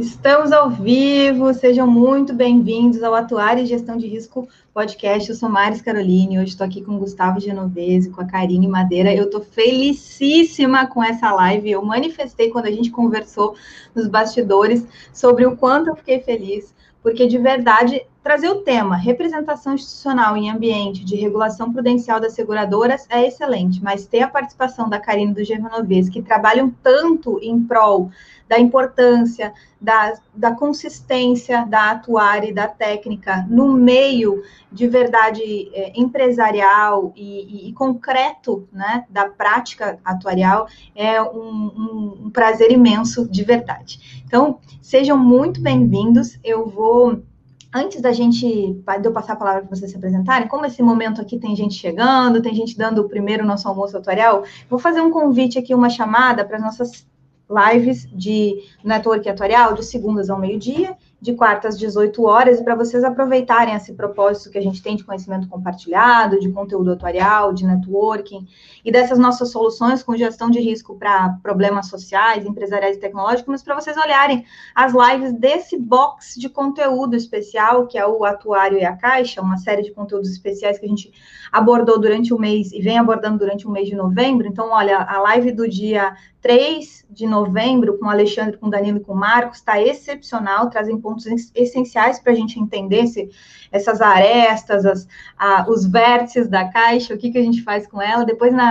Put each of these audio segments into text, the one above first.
Estamos ao vivo, sejam muito bem-vindos ao Atuar e Gestão de Risco podcast. Eu sou Maris Caroline, hoje estou aqui com o Gustavo Genovese, com a Karine Madeira. Eu estou felicíssima com essa live. Eu manifestei quando a gente conversou nos bastidores sobre o quanto eu fiquei feliz, porque de verdade trazer o tema representação institucional em ambiente de regulação prudencial das seguradoras é excelente, mas ter a participação da Karine do Genovese, que trabalham tanto em prol da importância, da, da consistência da atuar e da técnica no meio de verdade é, empresarial e, e, e, concreto né, da prática atuarial é um, um prazer imenso de verdade. Então, sejam muito bem-vindos. Eu vou antes da gente, de eu passar a palavra para vocês se apresentarem, como esse momento aqui tem gente chegando, tem gente dando o primeiro nosso almoço atuarial, vou fazer um convite aqui, uma chamada para as nossas lives de network atuarial de segundas ao meio-dia de quartas às 18 horas, e para vocês aproveitarem esse propósito que a gente tem de conhecimento compartilhado, de conteúdo atuarial, de networking, e dessas nossas soluções com gestão de risco para problemas sociais, empresariais e tecnológicos, mas para vocês olharem as lives desse box de conteúdo especial, que é o Atuário e a Caixa, uma série de conteúdos especiais que a gente abordou durante o mês e vem abordando durante o mês de novembro. Então, olha, a live do dia 3 de novembro, com o Alexandre, com o Danilo e com o Marcos, está excepcional, trazem pontos essenciais para a gente entender se, essas arestas, as, a, os vértices da caixa, o que, que a gente faz com ela. Depois, na,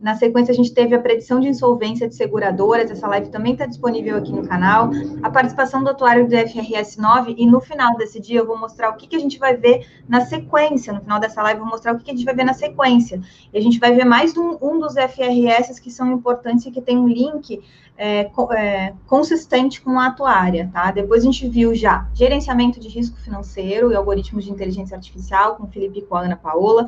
na sequência, a gente teve a predição de insolvência de seguradoras, essa live também está disponível aqui no canal, a participação do atuário do FRS 9, e no final desse dia eu vou mostrar o que, que a gente vai ver na sequência, no final dessa live eu vou mostrar o que, que a gente vai ver na sequência, e a gente vai ver mais um, um dos FRS que são importantes e que tem um link é, é, consistente com a atuária, tá? Depois a gente viu já gerenciamento de risco financeiro e algoritmos de inteligência artificial com Felipe e com a Ana Paola,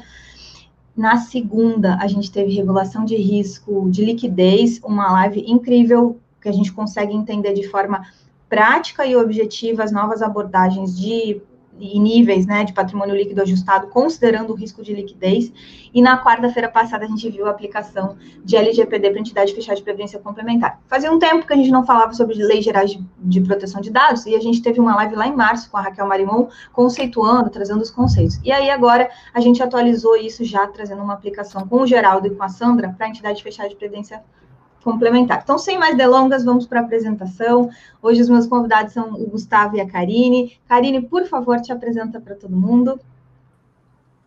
na segunda, a gente teve regulação de risco de liquidez, uma live incrível que a gente consegue entender de forma prática e objetiva as novas abordagens de e níveis né, de patrimônio líquido ajustado, considerando o risco de liquidez. E na quarta-feira passada a gente viu a aplicação de LGPD para entidade fechada de previdência complementar. Fazia um tempo que a gente não falava sobre leis gerais de, de, proteção de dados, e a gente teve uma live lá em março com a Raquel Marimon, conceituando, trazendo os conceitos. E aí agora a gente atualizou isso já, trazendo uma aplicação com o Geraldo e com a Sandra para entidade fechada de previdência complementar. Então, sem mais delongas, vamos para a apresentação. Hoje os meus convidados são o Gustavo e a Karine. Karine, por favor, te apresenta para todo mundo.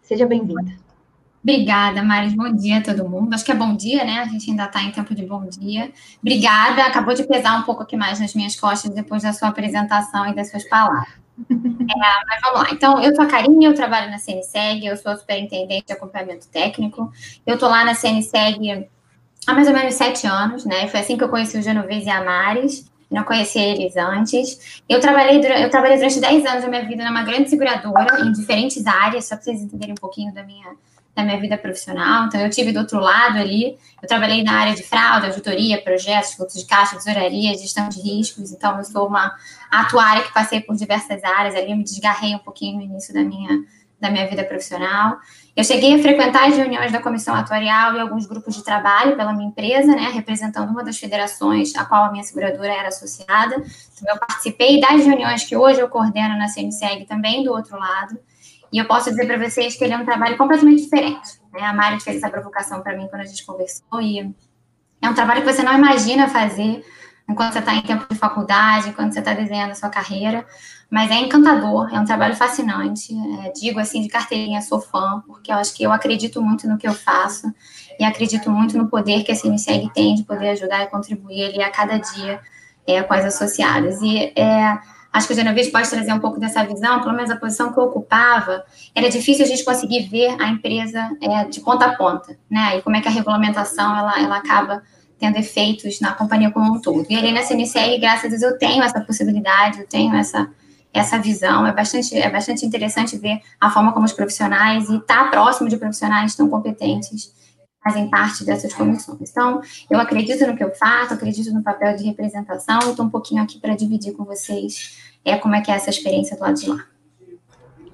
Seja bem-vinda. Obrigada, Maris. Bom dia a todo mundo. Acho que é bom dia, né? A gente ainda está em tempo de bom dia. Obrigada. Acabou de pesar um pouco aqui mais nas minhas costas depois da sua apresentação e das suas palavras. É, mas vamos lá. Então, eu sou a Karine, eu trabalho na CNSEG, eu sou superintendente de acompanhamento técnico. Eu estou lá na CNSEG há mais ou menos sete anos, né? Foi assim que eu conheci o Genovese e a Maris. Não conhecia eles antes. Eu trabalhei, eu trabalhei durante 10 anos da minha vida numa grande seguradora, em diferentes áreas, só para vocês entenderem um pouquinho da minha, da minha vida profissional. Então, eu tive do outro lado ali, eu trabalhei na área de fraude, auditoria, projetos, fluxo de caixa, tesouraria, gestão de riscos. Então, eu sou uma atuária que passei por diversas áreas ali, eu me desgarrei um pouquinho no início da minha, da minha vida profissional. Eu cheguei a frequentar as reuniões da comissão atuarial e alguns grupos de trabalho pela minha empresa, né, representando uma das federações a qual a minha seguradora era associada. Então, eu participei das reuniões que hoje eu coordeno na CNSEG também do outro lado. E eu posso dizer para vocês que ele é um trabalho completamente diferente. Né? A Mari fez essa provocação para mim quando a gente conversou e é um trabalho que você não imagina fazer enquanto você está em tempo de faculdade, quando você está desenhando a sua carreira. Mas é encantador, é um trabalho fascinante. É, digo assim de carteirinha, sou fã, porque eu acho que eu acredito muito no que eu faço e acredito muito no poder que a CNCEG tem de poder ajudar e contribuir ali a cada dia é, com as associadas. E é, acho que o Genovese pode trazer um pouco dessa visão, pelo menos a posição que eu ocupava, era difícil a gente conseguir ver a empresa é, de ponta a ponta, né? E como é que a regulamentação ela, ela acaba tendo efeitos na companhia como um todo. E ali na CNCR, graças a Deus, eu tenho essa possibilidade, eu tenho essa, essa visão. É bastante, é bastante interessante ver a forma como os profissionais e estar tá próximo de profissionais tão competentes fazem parte dessas comissões. Então, eu acredito no que eu faço, acredito no papel de representação estou um pouquinho aqui para dividir com vocês é, como é que é essa experiência do lado de lá.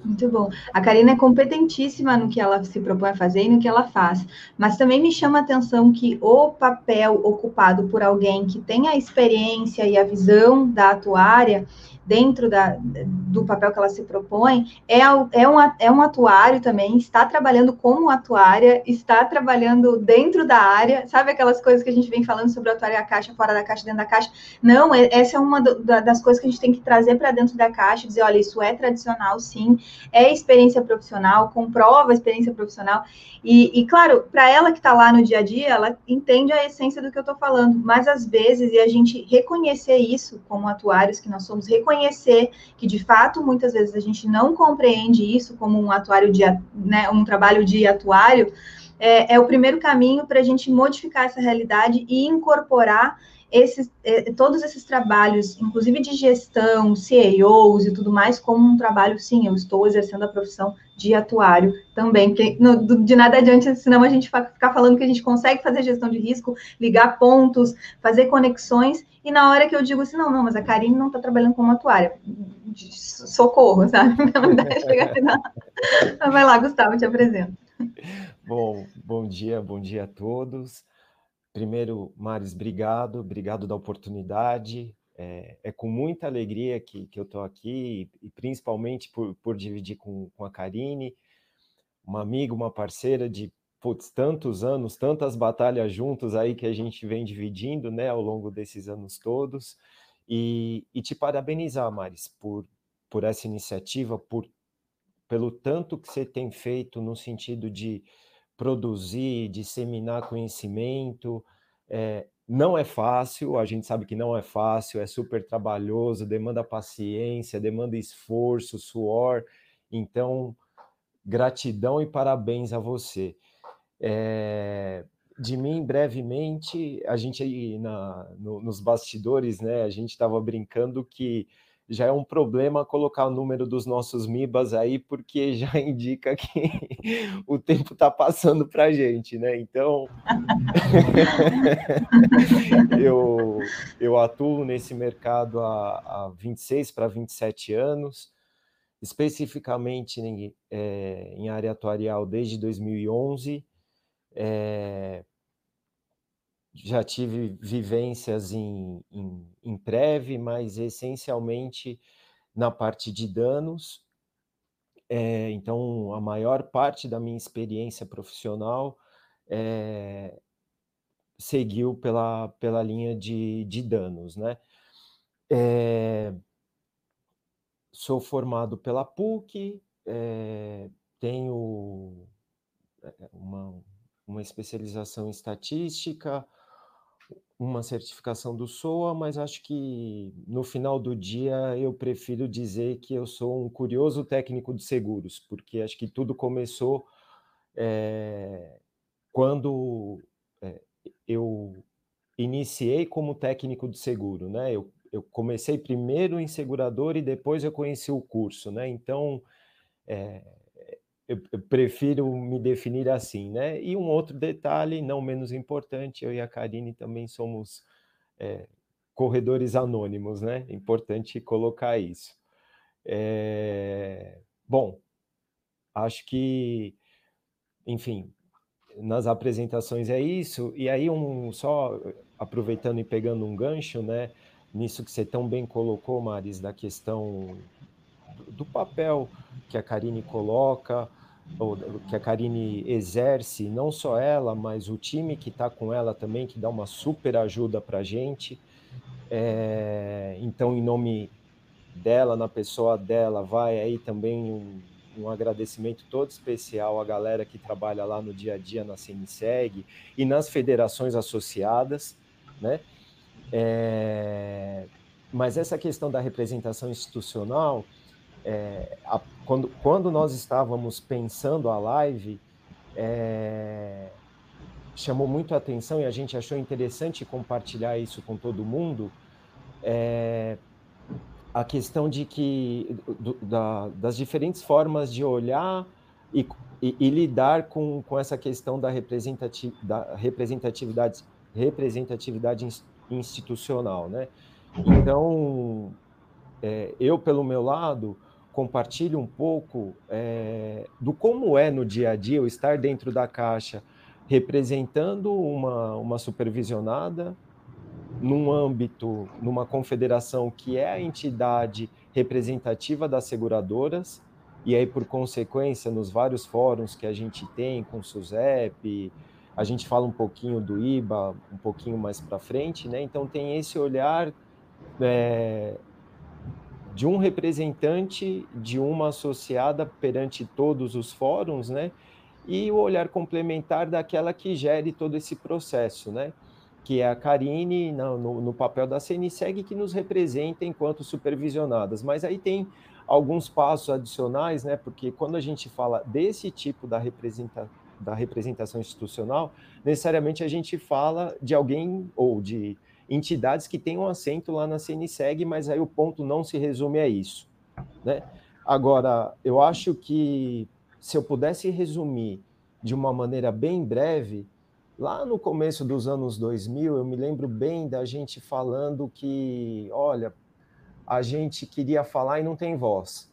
Muito bom. A Karina é competentíssima no que ela se propõe a fazer e no que ela faz. Mas também me chama a atenção que o papel ocupado por alguém que tem a experiência e a visão da atuária dentro da, do papel que ela se propõe, é, é, um, é um atuário também, está trabalhando como atuária, está trabalhando dentro da área, sabe aquelas coisas que a gente vem falando sobre atuária caixa, fora da caixa, dentro da caixa? Não, é, essa é uma do, das coisas que a gente tem que trazer para dentro da caixa, dizer, olha, isso é tradicional, sim, é experiência profissional, comprova a experiência profissional, e, e claro, para ela que está lá no dia a dia, ela entende a essência do que eu estou falando, mas às vezes, e a gente reconhecer isso como atuários que nós somos, reconhecer reconhecer que, de fato, muitas vezes a gente não compreende isso como um atuário de, né, um trabalho de atuário, é, é o primeiro caminho para a gente modificar essa realidade e incorporar esses, eh, todos esses trabalhos, inclusive de gestão, CEOs e tudo mais, como um trabalho, sim, eu estou exercendo a profissão de atuário também, porque de nada adianta, senão a gente ficar falando que a gente consegue fazer gestão de risco, ligar pontos, fazer conexões, e na hora que eu digo assim, não, não, mas a Karine não está trabalhando como atuária, socorro, sabe? Vai lá, Gustavo, te apresento. Bom, bom dia, bom dia a todos. Primeiro, Maris, obrigado, obrigado da oportunidade. É, é com muita alegria que, que eu estou aqui, e principalmente por, por dividir com, com a Karine, uma amiga, uma parceira de putz, tantos anos, tantas batalhas juntos aí que a gente vem dividindo né, ao longo desses anos todos. E, e te parabenizar, Maris, por, por essa iniciativa, por, pelo tanto que você tem feito no sentido de produzir, disseminar conhecimento. É, não é fácil, a gente sabe que não é fácil, é super trabalhoso, demanda paciência, demanda esforço, suor. Então, gratidão e parabéns a você. É, de mim, brevemente, a gente aí na, no, nos bastidores, né, a gente estava brincando que já é um problema colocar o número dos nossos MIBAs aí, porque já indica que o tempo está passando para a gente, né? Então, eu, eu atuo nesse mercado há, há 26 para 27 anos, especificamente em, é, em área atuarial desde 2011. É, já tive vivências em, em, em mas essencialmente na parte de danos. É, então, a maior parte da minha experiência profissional é, seguiu pela, pela linha de, de danos, né? É, sou formado pela PUC, é, tenho uma, uma especialização em estatística, uma certificação do SOA, mas acho que no final do dia eu prefiro dizer que eu sou um curioso técnico de seguros, porque acho que tudo começou é, quando é, eu iniciei como técnico de seguro, né? Eu, eu comecei primeiro em segurador e depois eu conheci o curso, né? Então, é, eu, prefiro me definir assim, né? E um outro detalhe, não menos importante, eu e a Karine também somos é, corredores anônimos, né? Importante colocar isso. É, bom, acho que, enfim, nas apresentações é isso. E aí, um só aproveitando e pegando um gancho, né? Nisso que você tão bem colocou, Maris, da questão do, papel que a Karine coloca, que a Karine exerce, não só ela, mas o time que está com ela também, que dá uma super ajuda para a gente. É, então, em nome dela, na pessoa dela, vai aí também um, um, agradecimento todo especial à galera que trabalha lá no dia a dia na CNSEG e nas federações associadas, né? É, mas essa questão da representação institucional, é, a, quando, quando nós estávamos pensando a live, é, chamou muito a atenção e a gente achou interessante compartilhar isso com todo mundo, é, a questão de que do, da, das diferentes formas de olhar e, e, e, lidar com, com essa questão da, representati, da representatividade, representatividade institucional, né? Então, é, eu, pelo meu lado, compartilhe um pouco é, do como é no dia a dia o estar dentro da caixa, representando uma, uma supervisionada num âmbito, numa confederação que é a entidade representativa das seguradoras, e aí, por consequência, nos vários fóruns que a gente tem com o SUSEP, a gente fala um pouquinho do IBA um pouquinho mais para frente, né? Então, tem esse olhar é, de um representante de uma associada perante todos os fóruns, né? E o olhar complementar daquela que gere todo esse processo, né? Que é a Karine no, no, papel da CNSEG que nos representa enquanto supervisionadas. Mas aí tem alguns passos adicionais, né? Porque quando a gente fala desse tipo da, da representação institucional, necessariamente a gente fala de alguém ou de entidades que têm um assento lá na CNSEG, mas aí o ponto não se resume a isso. Né? Agora, eu acho que se eu pudesse resumir de uma maneira bem breve, lá no começo dos anos 2000, eu me lembro bem da gente falando que, olha, a gente queria falar e não tem voz.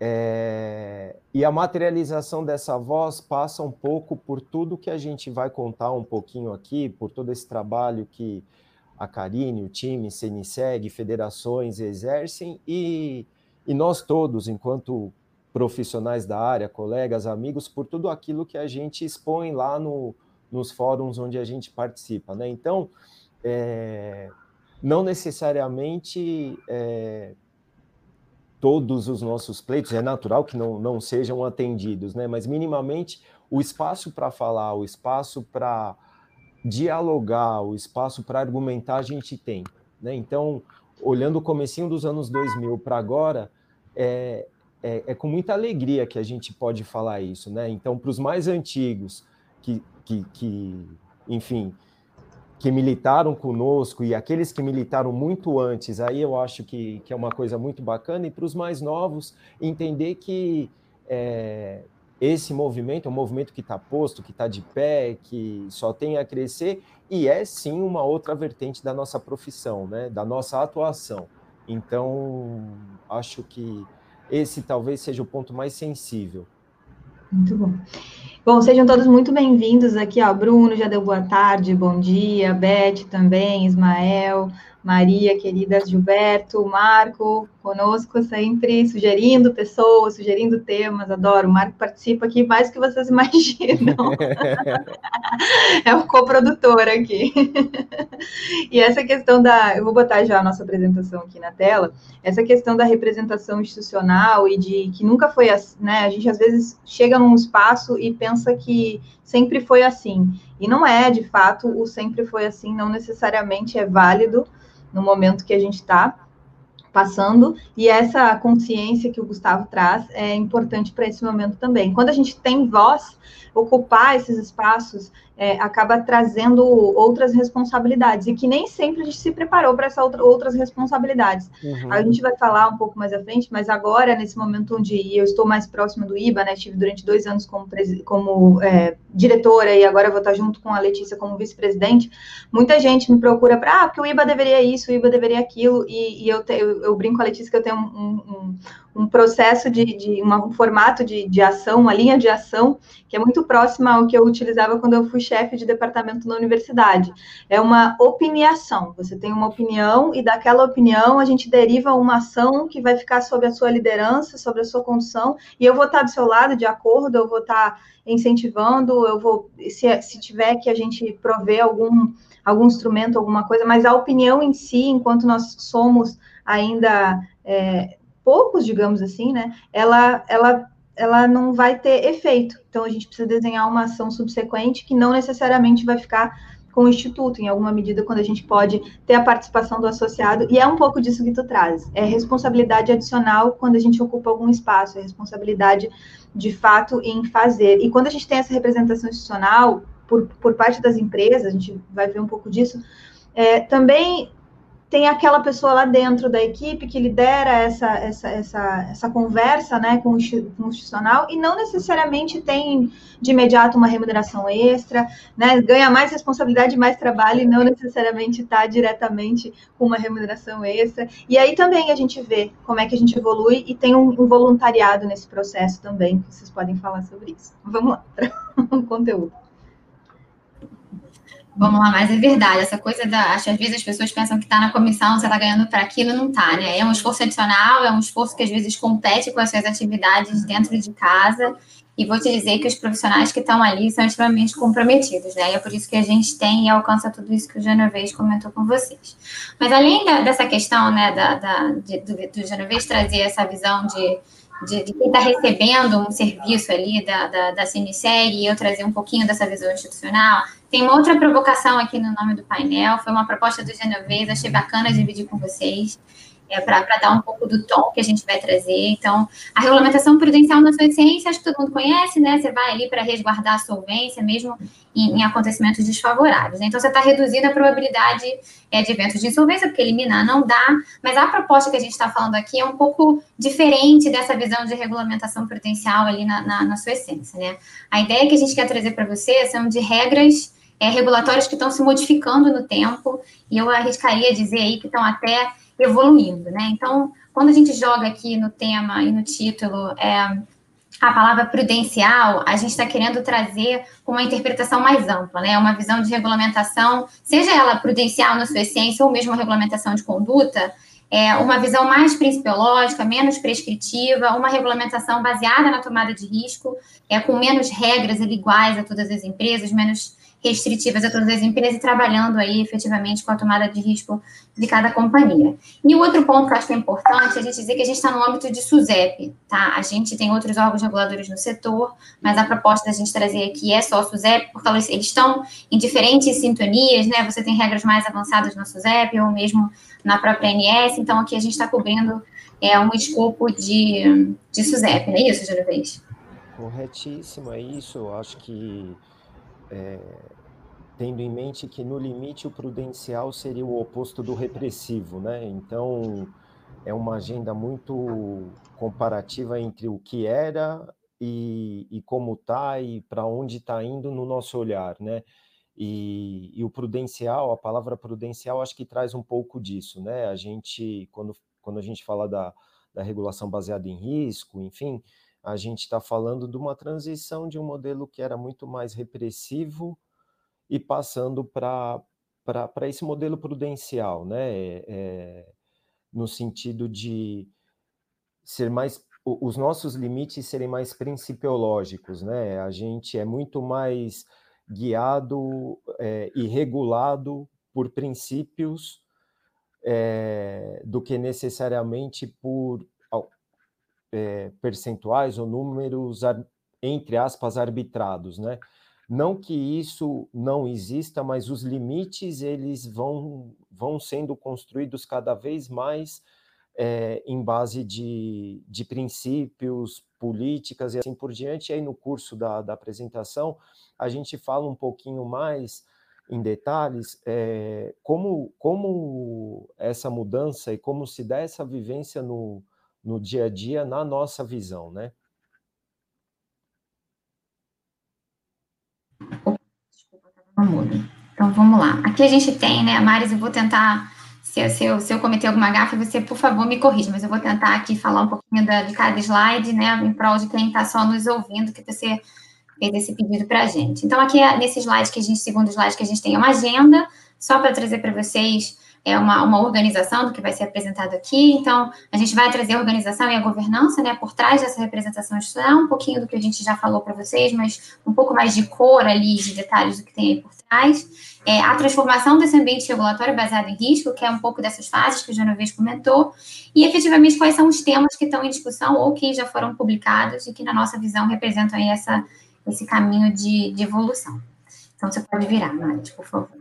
É, e a materialização dessa voz passa um pouco por tudo que a gente vai contar um pouquinho aqui, por todo esse trabalho que a Karine, o time, CNSEG, federações exercem e, e nós todos, enquanto profissionais da área, colegas, amigos, por tudo aquilo que a gente expõe lá no, nos fóruns onde a gente participa. Né? Então, é, não necessariamente é, todos os nossos pleitos, é natural que não, não sejam atendidos, né? mas minimamente o espaço para falar, o espaço para dialogar, o espaço para argumentar a gente tem. Né? Então, olhando o comecinho dos anos 2000 para agora, é, é, é, com muita alegria que a gente pode falar isso. Né? Então, para os mais antigos, que, que, que enfim, que militaram conosco e aqueles que militaram muito antes, aí eu acho que, que é uma coisa muito bacana, e para os mais novos, entender que é, esse movimento é um movimento que está posto, que está de pé, que só tem a crescer, e é sim uma outra vertente da nossa profissão, né, da nossa atuação. Então, acho que esse talvez seja o ponto mais sensível. Muito bom. Bom, sejam todos muito bem-vindos aqui, ó. Bruno já deu boa tarde, bom dia, Beth também, Ismael, Maria, querida Gilberto, Marco, conosco sempre, sugerindo pessoas, sugerindo temas, adoro. O Marco participa aqui mais do que vocês imaginam. é o coprodutor aqui. e essa questão da. Eu vou botar já a nossa apresentação aqui na tela. Essa questão da representação institucional e de que nunca foi assim, né? A gente às vezes chega num espaço e pensa que sempre foi assim. E não é, de fato, o sempre foi assim, não necessariamente é válido no momento que a gente está passando, e essa consciência que o Gustavo traz é importante para esse momento também. Quando a gente tem voz, ocupar esses espaços é, acaba trazendo outras responsabilidades e que nem sempre a gente se preparou para essas outra, outras responsabilidades. Uhum. A gente vai falar um pouco mais à frente, mas agora, nesse momento onde eu estou mais próxima do IBA, né, tive durante dois anos como, como é, diretora e agora vou estar junto com a Letícia como vice-presidente, muita gente me procura para, ah, porque o IBA deveria isso, o IBA deveria aquilo, e, e eu, te, eu, eu, brinco com a Letícia que eu tenho um, um, um processo de, de uma, um formato de, de ação, uma linha de ação, que é muito próxima ao que eu utilizava quando eu fui chefe de departamento na universidade. É uma opiniação. Você tem uma opinião e daquela opinião a gente deriva uma ação que vai ficar sob a sua liderança, sobre a sua condução, e eu vou estar do seu lado de acordo, eu vou estar incentivando, eu vou, se, se tiver que a gente prover algum, algum instrumento, alguma coisa, mas a opinião em si, enquanto nós somos ainda é, poucos, digamos assim, né? Ela, ela, ela não vai ter efeito. Então a gente precisa desenhar uma ação subsequente que não necessariamente vai ficar com o instituto, em alguma medida, quando a gente pode ter a participação do associado, e é um pouco disso que tu traz. É responsabilidade adicional quando a gente ocupa algum espaço, é responsabilidade de fato em fazer. E quando a gente tem essa representação institucional por, por parte das empresas, a gente vai ver um pouco disso, é, também tem aquela pessoa lá dentro da equipe que lidera essa, essa, essa, essa conversa né, com o institucional e não necessariamente tem de imediato uma remuneração extra, né, ganha mais responsabilidade, mais trabalho e não necessariamente está diretamente com uma remuneração extra. E aí também a gente vê como é que a gente evolui e tem um, um voluntariado nesse processo também, que vocês podem falar sobre isso. Vamos lá para o conteúdo. Vamos lá, mas é verdade, essa coisa da. Acho às vezes as pessoas pensam que está na comissão, você está ganhando para aquilo, não está, né? É um esforço adicional, é um esforço que às vezes compete com as suas atividades dentro de casa. E vou te dizer que os profissionais que estão ali são extremamente comprometidos, né? E é por isso que a gente tem e alcança tudo isso que o Genovese comentou com vocês. Mas além da, dessa questão, né, da, da de, do, do Genovese trazer essa visão de de, de quem está recebendo um serviço ali da, da, da e eu trazer um pouquinho dessa visão institucional. Tem uma outra provocação aqui no nome do painel, foi uma proposta do Genovese, achei bacana dividir com vocês é, para dar um pouco do tom que a gente vai trazer. Então, a regulamentação prudencial na sua essência, acho que todo mundo conhece, né? Você vai ali para resguardar a solvência, mesmo em, em acontecimentos desfavoráveis. Né? Então, você está reduzindo a probabilidade é, de eventos de insolvência, porque eliminar não dá, mas a proposta que a gente está falando aqui é um pouco diferente dessa visão de regulamentação prudencial ali na, na, na sua essência, né? A ideia que a gente quer trazer para você são de regras é, regulatórias que estão se modificando no tempo, e eu arriscaria dizer aí que estão até evoluindo, né? Então, quando a gente joga aqui no tema e no título é, a palavra prudencial, a gente está querendo trazer uma interpretação mais ampla, né? Uma visão de regulamentação, seja ela prudencial na sua essência ou mesmo regulamentação de conduta, é uma visão mais principiológica, menos prescritiva, uma regulamentação baseada na tomada de risco, é com menos regras iguais a todas as empresas, menos restritivas a todas as empresas e trabalhando aí efetivamente com a tomada de risco de cada companhia. E o outro ponto que eu acho que é importante é a gente dizer que a gente está no âmbito de SUSEP, tá? A gente tem outros órgãos reguladores no setor, mas a proposta da gente trazer aqui é só SUSEP, porque eles estão em diferentes sintonias, né? Você tem regras mais avançadas na SUSEP ou mesmo na própria ANS, então aqui a gente está cobrindo é, um escopo de, de SUSEP, não é isso, Gervais? Corretíssimo, é isso. Eu acho que é, tendo em mente que no limite o prudencial seria o oposto do repressivo, né? Então é uma agenda muito comparativa entre o que era e, e como está e para onde está indo no nosso olhar, né? E, e, o prudencial, a palavra prudencial, acho que traz um pouco disso, né? A gente, quando, quando a gente fala da, da regulação baseada em risco, enfim, a gente está falando de uma transição de um modelo que era muito mais repressivo e passando para esse modelo prudencial, né? É, no sentido de ser mais os nossos limites serem mais principiológicos, né? A gente é muito mais guiado é, e regulado por princípios é, do que necessariamente por é, percentuais ou números, entre aspas, arbitrados, né? Não que isso não exista, mas os limites eles vão, vão sendo construídos cada vez mais é, em base de, de princípios, políticas e assim por diante. E aí no curso da, da apresentação a gente fala um pouquinho mais em detalhes é, como, como essa mudança e como se dá essa vivência no, no dia a dia, na nossa visão, né? Desculpa, mudo. Então vamos lá. Aqui a gente tem, né, Maris, eu vou tentar, se, se, eu, se eu cometer alguma gafe, você, por favor, me corrija, mas eu vou tentar aqui falar um pouquinho da, de cada slide, né, em prol de quem está só nos ouvindo, que você fez esse pedido para a gente. Então, aqui nesse slide que a gente, segundo slide que a gente tem uma agenda, só para trazer para vocês é uma, uma organização do que vai ser apresentado aqui. Então, a gente vai trazer a organização e a governança, né, por trás dessa representação institucional, um pouquinho do que a gente já falou para vocês, mas um pouco mais de cor ali, de detalhes do que tem aí por trás. É, a transformação desse ambiente regulatório baseado em risco, que é um pouco dessas fases que o Genovese comentou, e efetivamente quais são os temas que estão em discussão ou que já foram publicados e que, na nossa visão, representam aí essa, esse caminho de, de evolução. Então, você pode virar, Nath, por favor.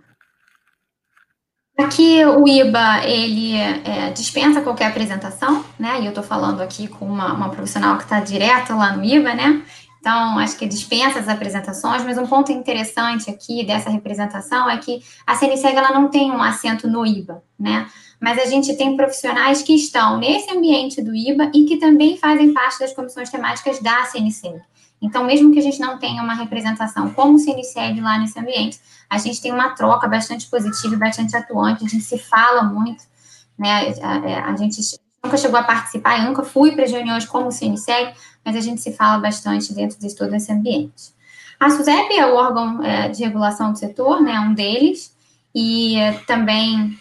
Aqui o IBA, ele é, dispensa qualquer apresentação, né? E eu estou falando aqui com uma, uma profissional que está direto lá no IBA, né? Então, acho que dispensa as apresentações, mas um ponto interessante aqui dessa representação é que a CNSEG ela não tem um assento no IBA, né? Mas a gente tem profissionais que estão nesse ambiente do IBA e que também fazem parte das comissões temáticas da CNSEG. Então, mesmo que a gente não tenha uma representação como CNSEG lá nesse ambiente, a gente tem uma troca bastante positiva e bastante atuante, a gente se fala muito, né? A, a, a gente nunca chegou a participar, eu nunca fui para as reuniões como CNSEG, mas a gente se fala bastante dentro de todo esse ambiente. A SUSEP é o órgão é, de regulação do setor, né, um deles, e é, também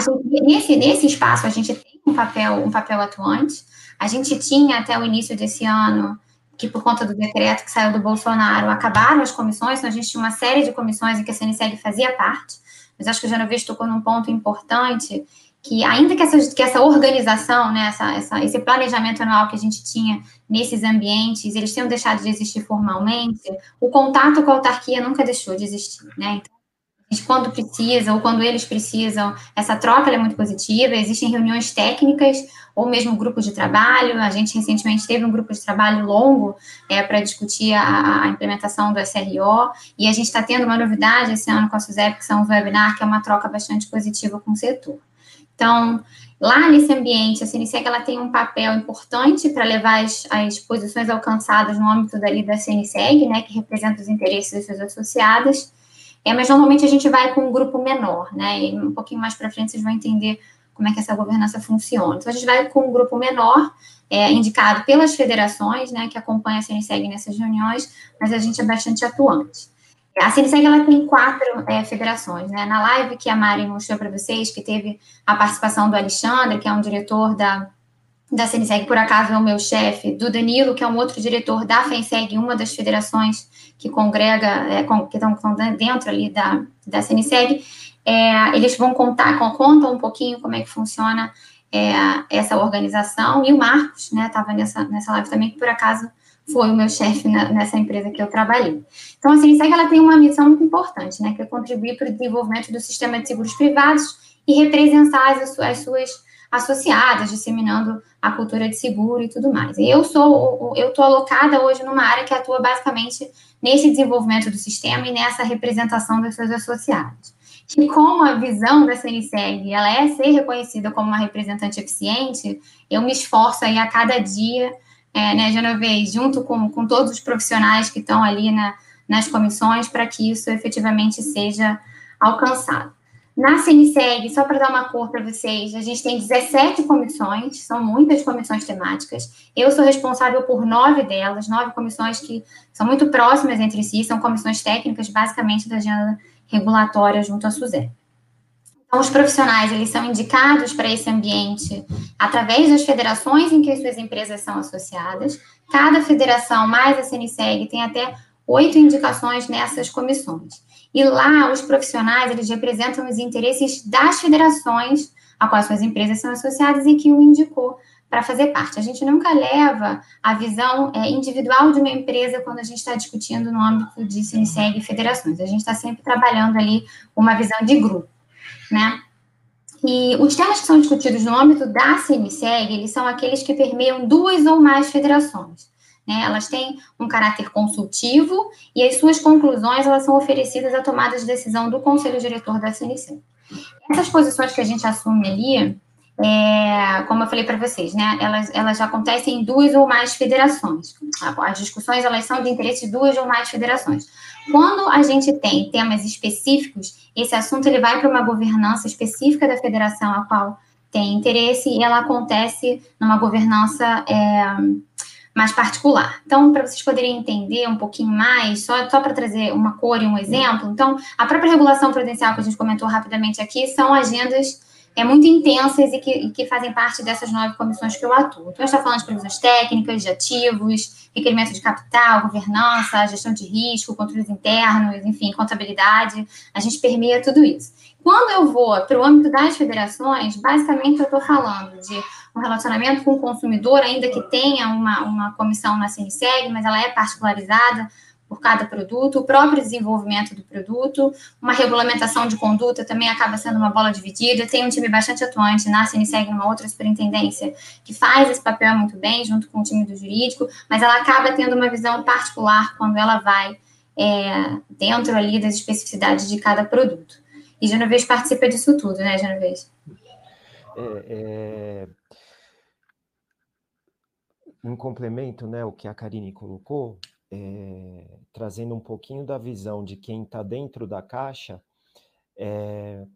gente, nesse, nesse espaço a gente tem um papel, um papel atuante. A gente tinha até o início desse ano, que por conta do decreto que saiu do Bolsonaro, acabaram as comissões, então a gente tinha uma série de comissões em que a CNSEG fazia parte, mas acho que o Genovese tocou num ponto importante, que ainda que essa, que essa organização, né, essa, essa, esse planejamento anual que a gente tinha nesses ambientes, eles tenham deixado de existir formalmente, o contato com a autarquia nunca deixou de existir, né? Então, quando precisa ou quando eles precisam, essa troca é muito positiva, existem reuniões técnicas ou mesmo grupos de trabalho, a gente recentemente teve um grupo de trabalho longo é, para discutir a, a, implementação do SRO, e a gente está tendo uma novidade esse ano com a SUSEP, que são os webinars, que é uma troca bastante positiva com o setor. Então, lá nesse ambiente, a CNSEG ela tem um papel importante para levar as, as posições alcançadas no âmbito dali da CNSEG, né, que representa os interesses das suas associadas, é, mas normalmente a gente vai com um grupo menor, né, e um pouquinho mais para frente vocês vão entender como é que essa governança funciona. Então, a gente vai com um grupo menor, é, indicado pelas federações, né, que acompanham a CNSEG nessas reuniões, mas a gente é bastante atuante. A CNSEG ela tem quatro é, federações, né? Na live que a Mari mostrou para vocês, que teve a participação do Alexandre, que é um diretor da, da CNSEG, por acaso é o meu chefe, do Danilo, que é um outro diretor da FENSEG, uma das federações que congrega, é, com, que estão dentro ali da, da CNSEG, é, eles vão contar, contam um pouquinho como é que funciona é, essa organização, e o Marcos, né, estava nessa, nessa live também, que por acaso foi o meu chefe nessa empresa que eu trabalhei. Então, a CNSEG ela tem uma missão muito importante, né, que é contribuir para o desenvolvimento do sistema de seguros privados e representar as, as suas associadas, disseminando a cultura de seguro e tudo mais. E eu sou, eu estou alocada hoje numa área que atua basicamente nesse desenvolvimento do sistema e nessa representação das suas associadas. E como a visão da CNSEG ela é ser reconhecida como uma representante eficiente, eu me esforço aí a cada dia é, né, Genovese, junto com, com todos os profissionais que estão ali na, nas comissões, para que isso efetivamente seja alcançado. Na CNSEG, só para dar uma cor para vocês, a gente tem 17 comissões, são muitas comissões temáticas. Eu sou responsável por nove delas, nove comissões que são muito próximas entre si, são comissões técnicas, basicamente da agenda regulatória junto à SUSEP. Então, os profissionais, eles são indicados para esse ambiente através das federações em que as suas empresas são associadas. Cada federação, mais a CNSEG, tem até oito indicações nessas comissões. E lá, os profissionais, eles representam os interesses das federações a quais suas empresas são associadas e que o indicou para fazer parte. A gente nunca leva a visão é, individual de uma empresa quando a gente está discutindo no âmbito de CNSEG e federações. A gente está sempre trabalhando ali uma visão de grupo né? E os temas que são discutidos no âmbito da CNSEG, eles são aqueles que permeiam duas ou mais federações. Né? Elas têm um caráter consultivo e as suas conclusões elas são oferecidas à tomada de decisão do Conselho Diretor da CNSEG. Essas posições que a gente assume ali, é, como eu falei para vocês, né, elas, elas acontecem em duas ou mais federações. As discussões elas são de interesse de duas ou mais federações. Quando a gente tem temas específicos, esse assunto ele vai para uma governança específica da federação a qual tem interesse e ela acontece numa governança é, mais particular. Então, para vocês poderem entender um pouquinho mais, só, só para trazer uma cor e um exemplo, então, a própria regulação prudencial que a gente comentou rapidamente aqui são agendas é, muito intensas e que, e que fazem parte dessas nove comissões que eu atuo. Então, a gente está falando de previsões técnicas, de ativos, requerimento de capital, governança, gestão de risco, controles internos, enfim, contabilidade. A gente permeia tudo isso. Quando eu vou para o âmbito das federações, basicamente eu estou falando de um relacionamento com o consumidor, ainda que tenha uma, uma comissão na CNSEG, mas ela é particularizada, por cada produto, o próprio desenvolvimento do produto, uma regulamentação de conduta também acaba sendo uma bola dividida. Tem um time bastante atuante, na segue uma outra superintendência que faz esse papel muito bem, junto com o time do jurídico, mas ela acaba tendo uma visão particular quando ela vai é, dentro ali das especificidades de cada produto. E Genovez participa disso tudo, né, Genovez? É, é... Em complemento, né, o que a Karine colocou, é, trazendo um pouquinho da visão de quem está dentro da caixa, é,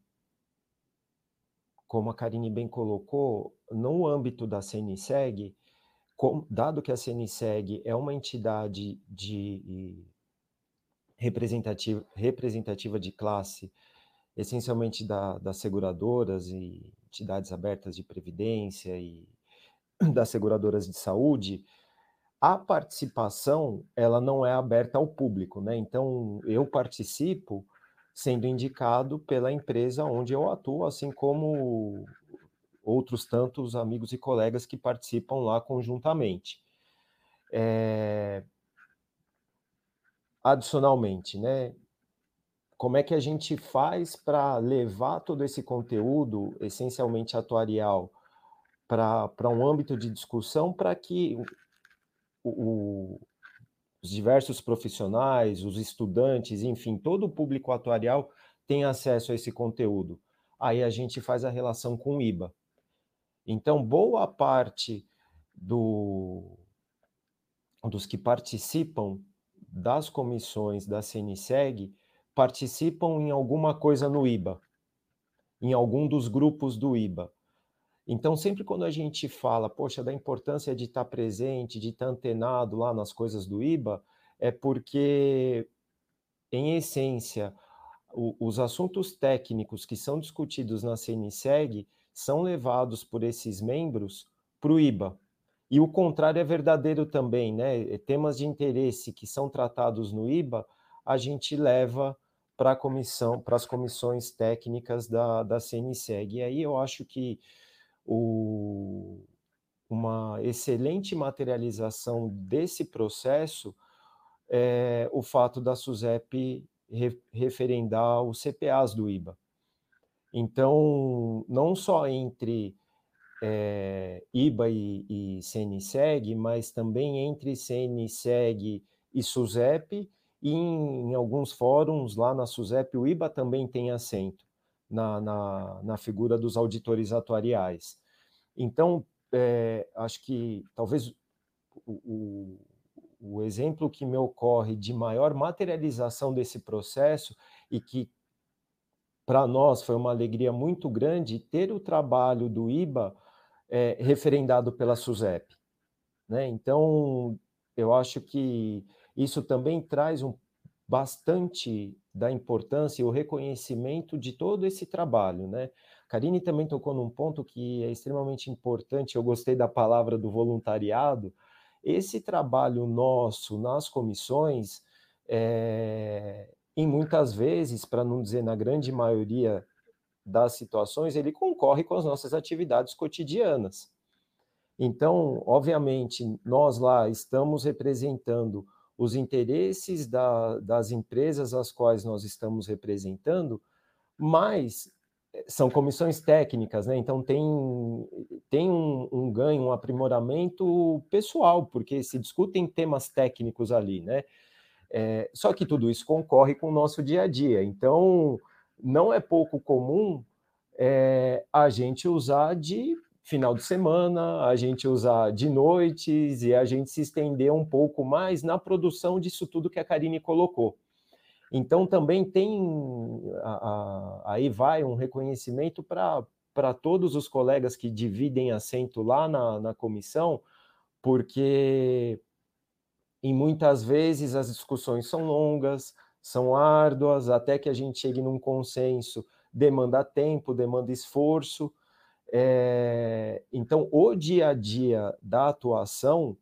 como a Karine bem colocou, no âmbito da CNSEG, com, dado que a CNSEG é uma entidade de representativa, representativa de classe, essencialmente da, das seguradoras e entidades abertas de previdência e das seguradoras de saúde, a participação ela não é aberta ao público, né? Então eu participo sendo indicado pela empresa onde eu atuo, assim como outros tantos amigos e colegas que participam lá conjuntamente. É... Adicionalmente, né? Como é que a gente faz para levar todo esse conteúdo, essencialmente atuarial, para um âmbito de discussão para que o, os diversos profissionais, os estudantes, enfim, todo o público atuarial tem acesso a esse conteúdo. Aí a gente faz a relação com o IBA. Então, boa parte do, dos que participam das comissões da CNSEG participam em alguma coisa no IBA, em algum dos grupos do IBA. Então, sempre quando a gente fala, poxa, da importância de estar presente, de estar antenado lá nas coisas do IBA, é porque, em essência, o, os assuntos técnicos que são discutidos na CNSEG são levados por esses membros para o IBA. E o contrário é verdadeiro também, né? Temas de interesse que são tratados no IBA, a gente leva para a comissão, para as comissões técnicas da, da CNSEG. E aí eu acho que o, uma excelente materialização desse processo é o fato da SUSEP re, referendar os CPAs do IBA. Então, não só entre é, IBA e, e CNSEG, mas também entre CNSEG e SUSEP, e em, em, alguns fóruns lá na SUSEP, o IBA também tem assento na, na, na figura dos auditores atuariais. Então, é, acho que talvez o, o, o exemplo que me ocorre de maior materialização desse processo e que para nós foi uma alegria muito grande ter o trabalho do IBA é, referendado pela SUSEP. Né? Então, eu acho que isso também traz um, bastante da importância e o reconhecimento de todo esse trabalho, né? Karine também tocou num ponto que é extremamente importante, eu gostei da palavra do voluntariado. Esse trabalho nosso nas comissões, é, em muitas vezes, para não dizer na grande maioria das situações, ele concorre com as nossas atividades cotidianas. Então, obviamente, nós lá estamos representando os interesses da, das empresas às quais nós estamos representando, mas eh, são comissões técnicas, né? Então tem, tem um, um, ganho, um aprimoramento pessoal, porque se discutem temas técnicos ali, né? É, só que tudo isso concorre com o nosso dia a dia. Então não é pouco comum é, a gente usar de final de semana, a gente usar de noites e a gente se estender um pouco mais na produção disso tudo que a Karine colocou. Então também tem a, a, aí vai um reconhecimento para todos os colegas que dividem assento lá na, na comissão, porque em muitas vezes as discussões são longas, são árduas, até que a gente chegue num consenso, demanda tempo, demanda esforço, é, então, o dia a dia da atuação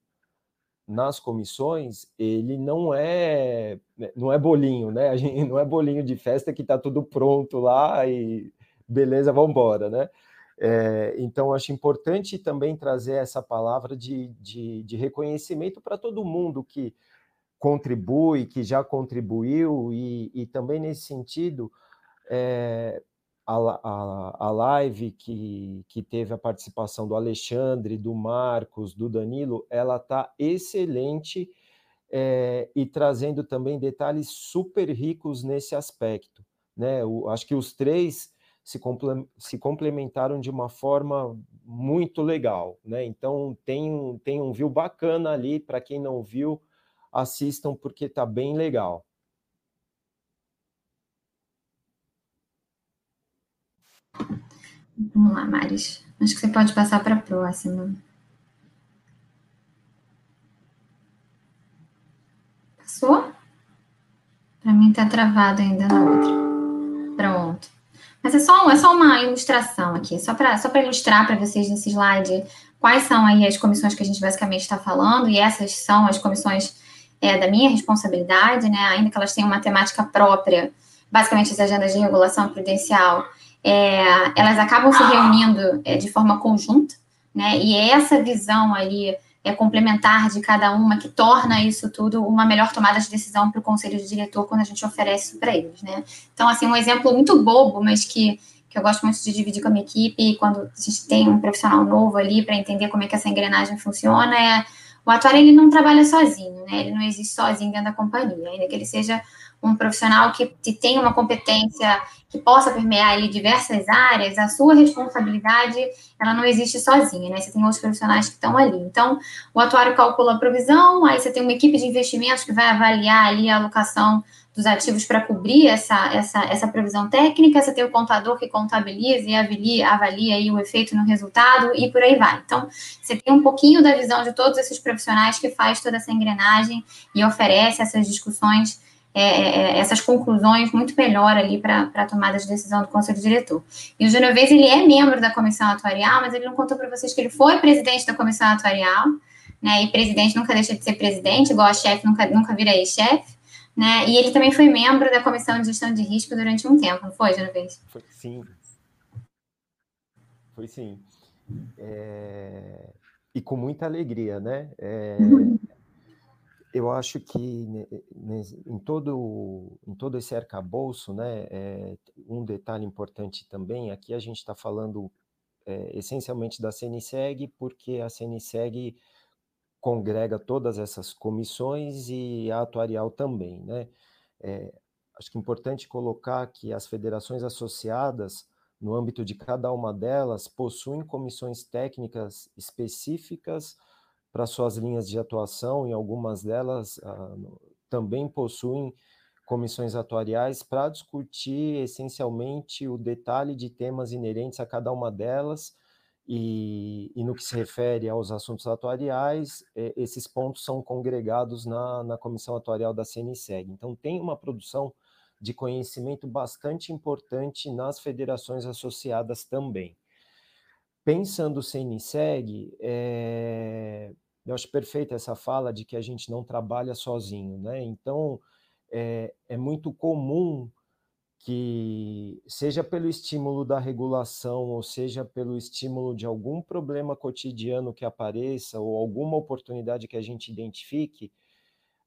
nas comissões, ele não é né, não é bolinho, né? A gente não é bolinho de festa que está tudo pronto lá e beleza, vamos embora, né? É, então, acho importante também trazer essa palavra de, de, de reconhecimento para todo mundo que contribui, que já contribuiu, e, e também nesse sentido, é, a, a, a live que, que teve a participação do Alexandre, do Marcos, do Danilo, ela está excelente é, e trazendo também detalhes super ricos nesse aspecto. Né? Eu, acho que os três se, se complementaram de uma forma muito legal. Né? Então, tem tem um view bacana ali, para quem não viu, assistam porque está bem legal. Vamos lá, Maris. Acho que você pode passar para a próxima. Passou? Para mim está travado ainda na outra. Pronto. Mas é só, é só uma ilustração aqui, só para só ilustrar para vocês nesse slide quais são aí as comissões que a gente basicamente está falando, e essas são as comissões é, da minha responsabilidade, né? Ainda que elas tenham uma temática própria, basicamente as agendas de regulação prudencial, é, elas acabam se reunindo é, de forma conjunta, né? E é essa visão ali é complementar de cada uma que torna isso tudo uma melhor tomada de decisão para o conselho de diretor quando a gente oferece para eles, né? Então, assim, um exemplo muito bobo, mas que, que eu gosto muito de dividir com a minha equipe, quando a gente tem um profissional novo ali para entender como é que essa engrenagem funciona, é o atuário ele não trabalha sozinho, né? Ele não existe sozinho dentro da companhia, ainda que ele seja um profissional que, que tenha uma competência que possa permear ali diversas áreas, a sua responsabilidade, ela não existe sozinha, né? Você tem outros profissionais que estão ali. Então, o atuário calcula a provisão, aí você tem uma equipe de investimentos que vai avaliar ali a alocação dos ativos para cobrir essa, essa, essa provisão técnica, você tem o contador que contabiliza e avalia, avalia aí o efeito no resultado e por aí vai. Então, você tem um pouquinho da visão de todos esses profissionais que faz toda essa engrenagem e oferece essas discussões é, é, é, essas conclusões muito melhor ali para a tomada de decisão do conselho diretor. E o Genovese, ele é membro da comissão atuarial, mas ele não contou para vocês que ele foi presidente da comissão atuarial, né, e presidente nunca deixa de ser presidente, igual a chefe nunca, nunca vira ex-chefe, né, e ele também foi membro da comissão de gestão de risco durante um tempo, não foi, Genovese? Foi sim. Foi sim. É... E com muita alegria, né? É... eu acho que em todo, em todo esse arcabouço, né, é, um detalhe importante também, aqui a gente está falando é, essencialmente da CNSEG, porque a CNSEG congrega todas essas comissões e a atuarial também, né? É, acho que é importante colocar que as federações associadas, no âmbito de cada uma delas, possuem comissões técnicas específicas para suas linhas de atuação, e algumas delas ah, também possuem comissões atuariais para discutir essencialmente o detalhe de temas inerentes a cada uma delas, e, e no que se refere aos assuntos atuariais, eh, esses pontos são congregados na, na comissão atuarial da CNSEG. Então, tem uma produção de conhecimento bastante importante nas federações associadas também pensando sem NISEG, é, eu acho perfeita essa fala de que a gente não trabalha sozinho, né? Então, é, é muito comum que, seja pelo estímulo da regulação, ou seja pelo estímulo de algum problema cotidiano que apareça, ou alguma oportunidade que a gente identifique,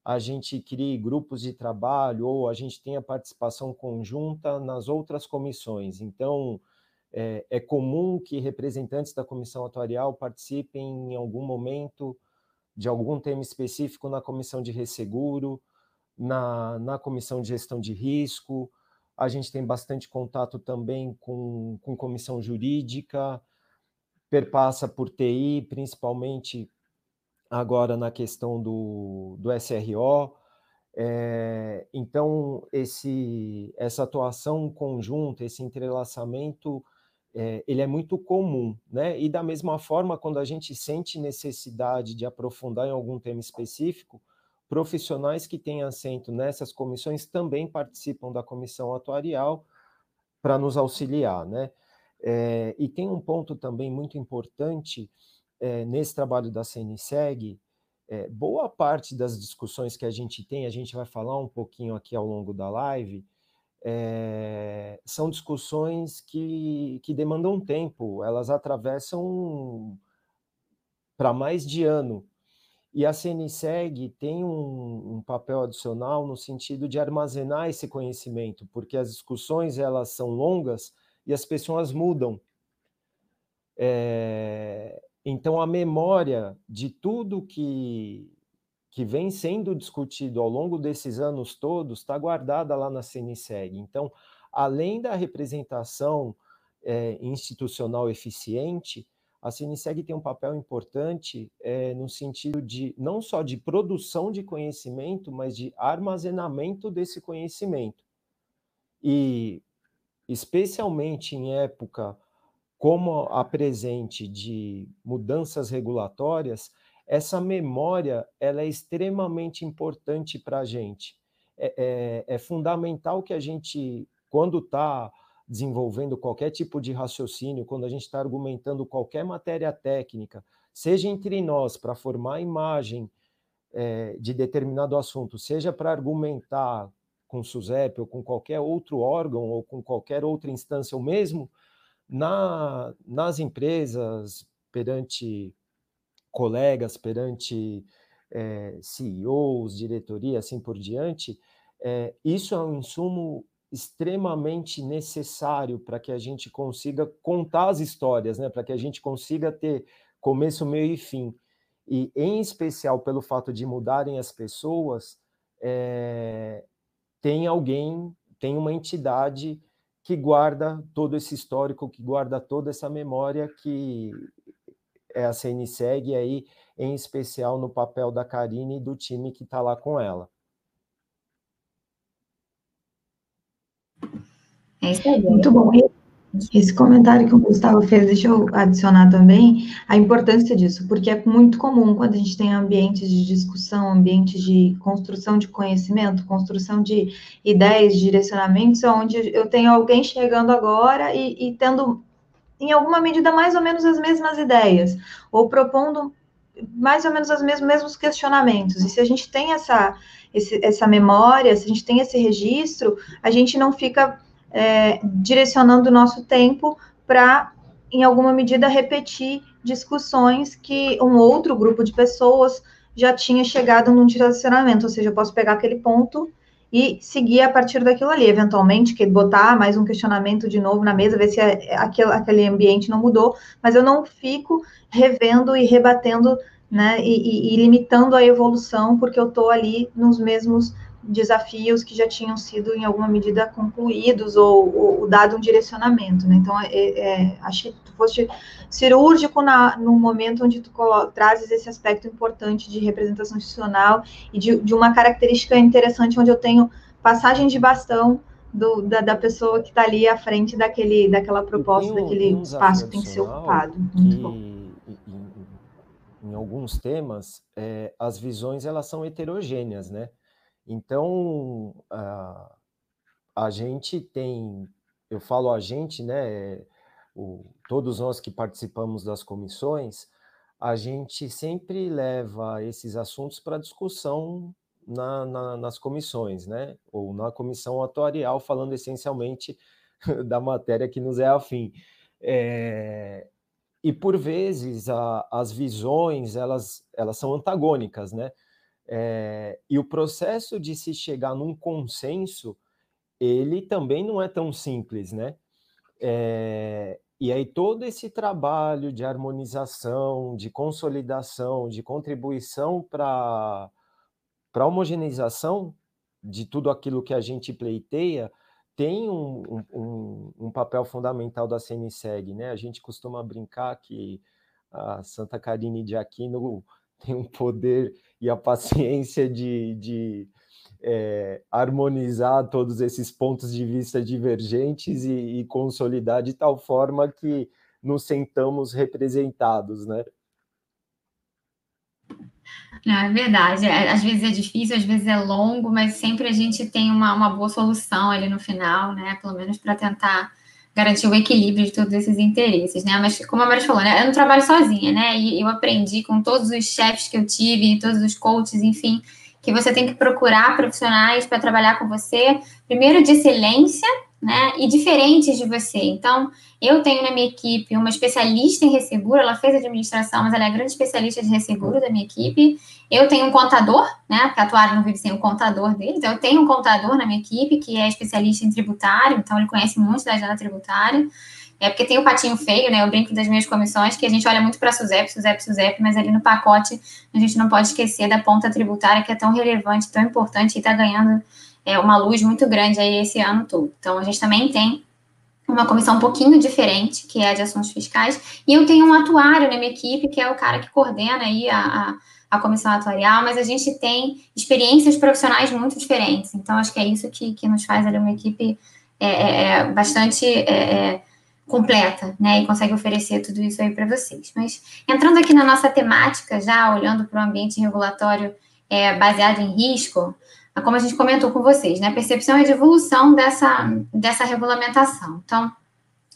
a gente crie grupos de trabalho, ou a gente tenha participação conjunta nas outras comissões. Então, é, é comum que representantes da comissão atuarial participem em algum momento de algum tema específico na comissão de resseguro, na, na comissão de gestão de risco. A gente tem bastante contato também com, com comissão jurídica, perpassa por TI, principalmente agora na questão do, do SRO. É, então, esse, essa atuação conjunta, esse entrelaçamento é, ele é muito comum, né? E da mesma forma, quando a gente sente necessidade de aprofundar em algum tema específico, profissionais que têm assento nessas comissões também participam da comissão atuarial para nos auxiliar, né? É, e tem um ponto também muito importante é, nesse trabalho da CNSEG, é, boa parte das discussões que a gente tem, a gente vai falar um pouquinho aqui ao longo da live, é, são discussões que, que demandam tempo, elas atravessam para mais de ano. E a CNSEG tem um, um, papel adicional no sentido de armazenar esse conhecimento, porque as discussões elas são longas e as pessoas mudam. É, então, a memória de tudo que, que vem sendo discutido ao longo desses anos todos está guardada lá na CNSEG. Então, além da representação é, institucional eficiente, a CNSEG tem um papel importante é, no sentido de não só de produção de conhecimento, mas de armazenamento desse conhecimento. E, especialmente em época como a presente de mudanças regulatórias, essa memória ela é extremamente importante para a gente. É, é, é fundamental que a gente, quando está desenvolvendo qualquer tipo de raciocínio, quando a gente está argumentando qualquer matéria técnica, seja entre nós para formar imagem é, de determinado assunto, seja para argumentar com o SUSEP ou com qualquer outro órgão ou com qualquer outra instância, ou mesmo na, nas empresas, perante colegas, perante é, CEOs, diretoria, assim por diante, é, isso é um insumo extremamente necessário para que a gente consiga contar as histórias, né? para que a gente consiga ter começo, meio e fim. E, em especial, pelo fato de mudarem as pessoas, é, tem alguém, tem uma entidade que guarda todo esse histórico, que guarda toda essa memória que é a CNSEG, aí, em especial no papel da Karine e do time que está lá com ela. É isso aí. Muito bom. Esse comentário que o Gustavo fez, deixa eu adicionar também a importância disso, porque é muito comum quando a gente tem ambientes de discussão, ambientes de construção de conhecimento, construção de ideias, direcionamentos, onde eu tenho alguém chegando agora e, e tendo, em alguma medida, mais ou menos as mesmas ideias, ou propondo mais ou menos os mesmos, mesmos questionamentos. E se a gente tem essa, esse, essa memória, se a gente tem esse registro, a gente não fica é, direcionando o nosso tempo para, em alguma medida, repetir discussões que um outro grupo de pessoas já tinha chegado num direcionamento, ou seja, eu posso pegar aquele ponto e seguir a partir daquilo ali, eventualmente, que botar mais um questionamento de novo na mesa, ver se aquele, aquele ambiente não mudou, mas eu não fico revendo e rebatendo, né, e, e, e limitando a evolução, porque eu estou ali nos mesmos desafios que já tinham sido, em alguma medida, concluídos ou, ou dado um direcionamento. Né? Então, é, é, acho que tu foste cirúrgico na, no momento onde tu trazes esse aspecto importante de representação institucional e de, de, uma característica interessante onde eu tenho passagem de bastão do, da, da, pessoa que está ali à frente daquele, daquela proposta, daquele um espaço que tem que ser ocupado. Muito que, bom. Em, em alguns temas, é, as visões elas são heterogêneas, né? Então, a, a gente tem, eu falo a gente, né, o, todos nós que participamos das comissões, a gente sempre leva esses assuntos para discussão na, na, nas comissões, né, ou na comissão atuarial, falando essencialmente da matéria que nos é afim. É, e por vezes a, as visões elas, elas são antagônicas, né? É, e o processo de se chegar num consenso, ele também não é tão simples, né? É, e aí todo esse trabalho de harmonização, de consolidação, de contribuição para a homogeneização de tudo aquilo que a gente pleiteia, tem um, um, um, papel fundamental da CNSEG, né? A gente costuma brincar que a Santa Carine de Aquino tem um poder e a paciência de, de é, harmonizar todos esses pontos de vista divergentes e, e, consolidar de tal forma que nos sentamos representados, né? Não, é verdade. É, às vezes é difícil, às vezes é longo, mas sempre a gente tem uma, uma boa solução ali no final, né? Pelo menos para tentar garantir o equilíbrio de todos esses interesses, né? Mas como a Maria falou, né? Eu não trabalho sozinha, né? E eu aprendi com todos os chefes que eu tive, todos os coaches, enfim, que você tem que procurar profissionais para trabalhar com você, primeiro de excelência, né, e diferentes de você. Então, eu tenho na minha equipe uma especialista em resseguro, ela fez administração, mas ela é grande especialista de resseguro da minha equipe. Eu tenho um contador, né, porque a atuário não vive sem o contador deles. Então, eu tenho um contador na minha equipe que é especialista em tributário, então ele conhece muito da agenda tributária. É porque tem o patinho feio, né? Eu brinco das minhas comissões, que a gente olha muito para a SUSEP, SUSEP, SUSEP, mas ali no pacote a gente não pode esquecer da ponta tributária, que é tão relevante, tão importante e está ganhando é, uma luz muito grande aí esse ano todo. Então, a gente também tem uma comissão um pouquinho diferente, que é a de assuntos fiscais, e eu tenho um atuário na minha equipe, que é o cara que coordena aí a, a, a comissão atuarial, mas a gente tem experiências profissionais muito diferentes. Então, acho que é isso que, que nos faz ali uma equipe é, é, é bastante é, é, completa, né, e consegue oferecer tudo isso aí para vocês. Mas entrando aqui na nossa temática, já olhando para o ambiente regulatório é, baseado em risco, como a gente comentou com vocês, né, percepção e de evolução dessa, dessa regulamentação. Então,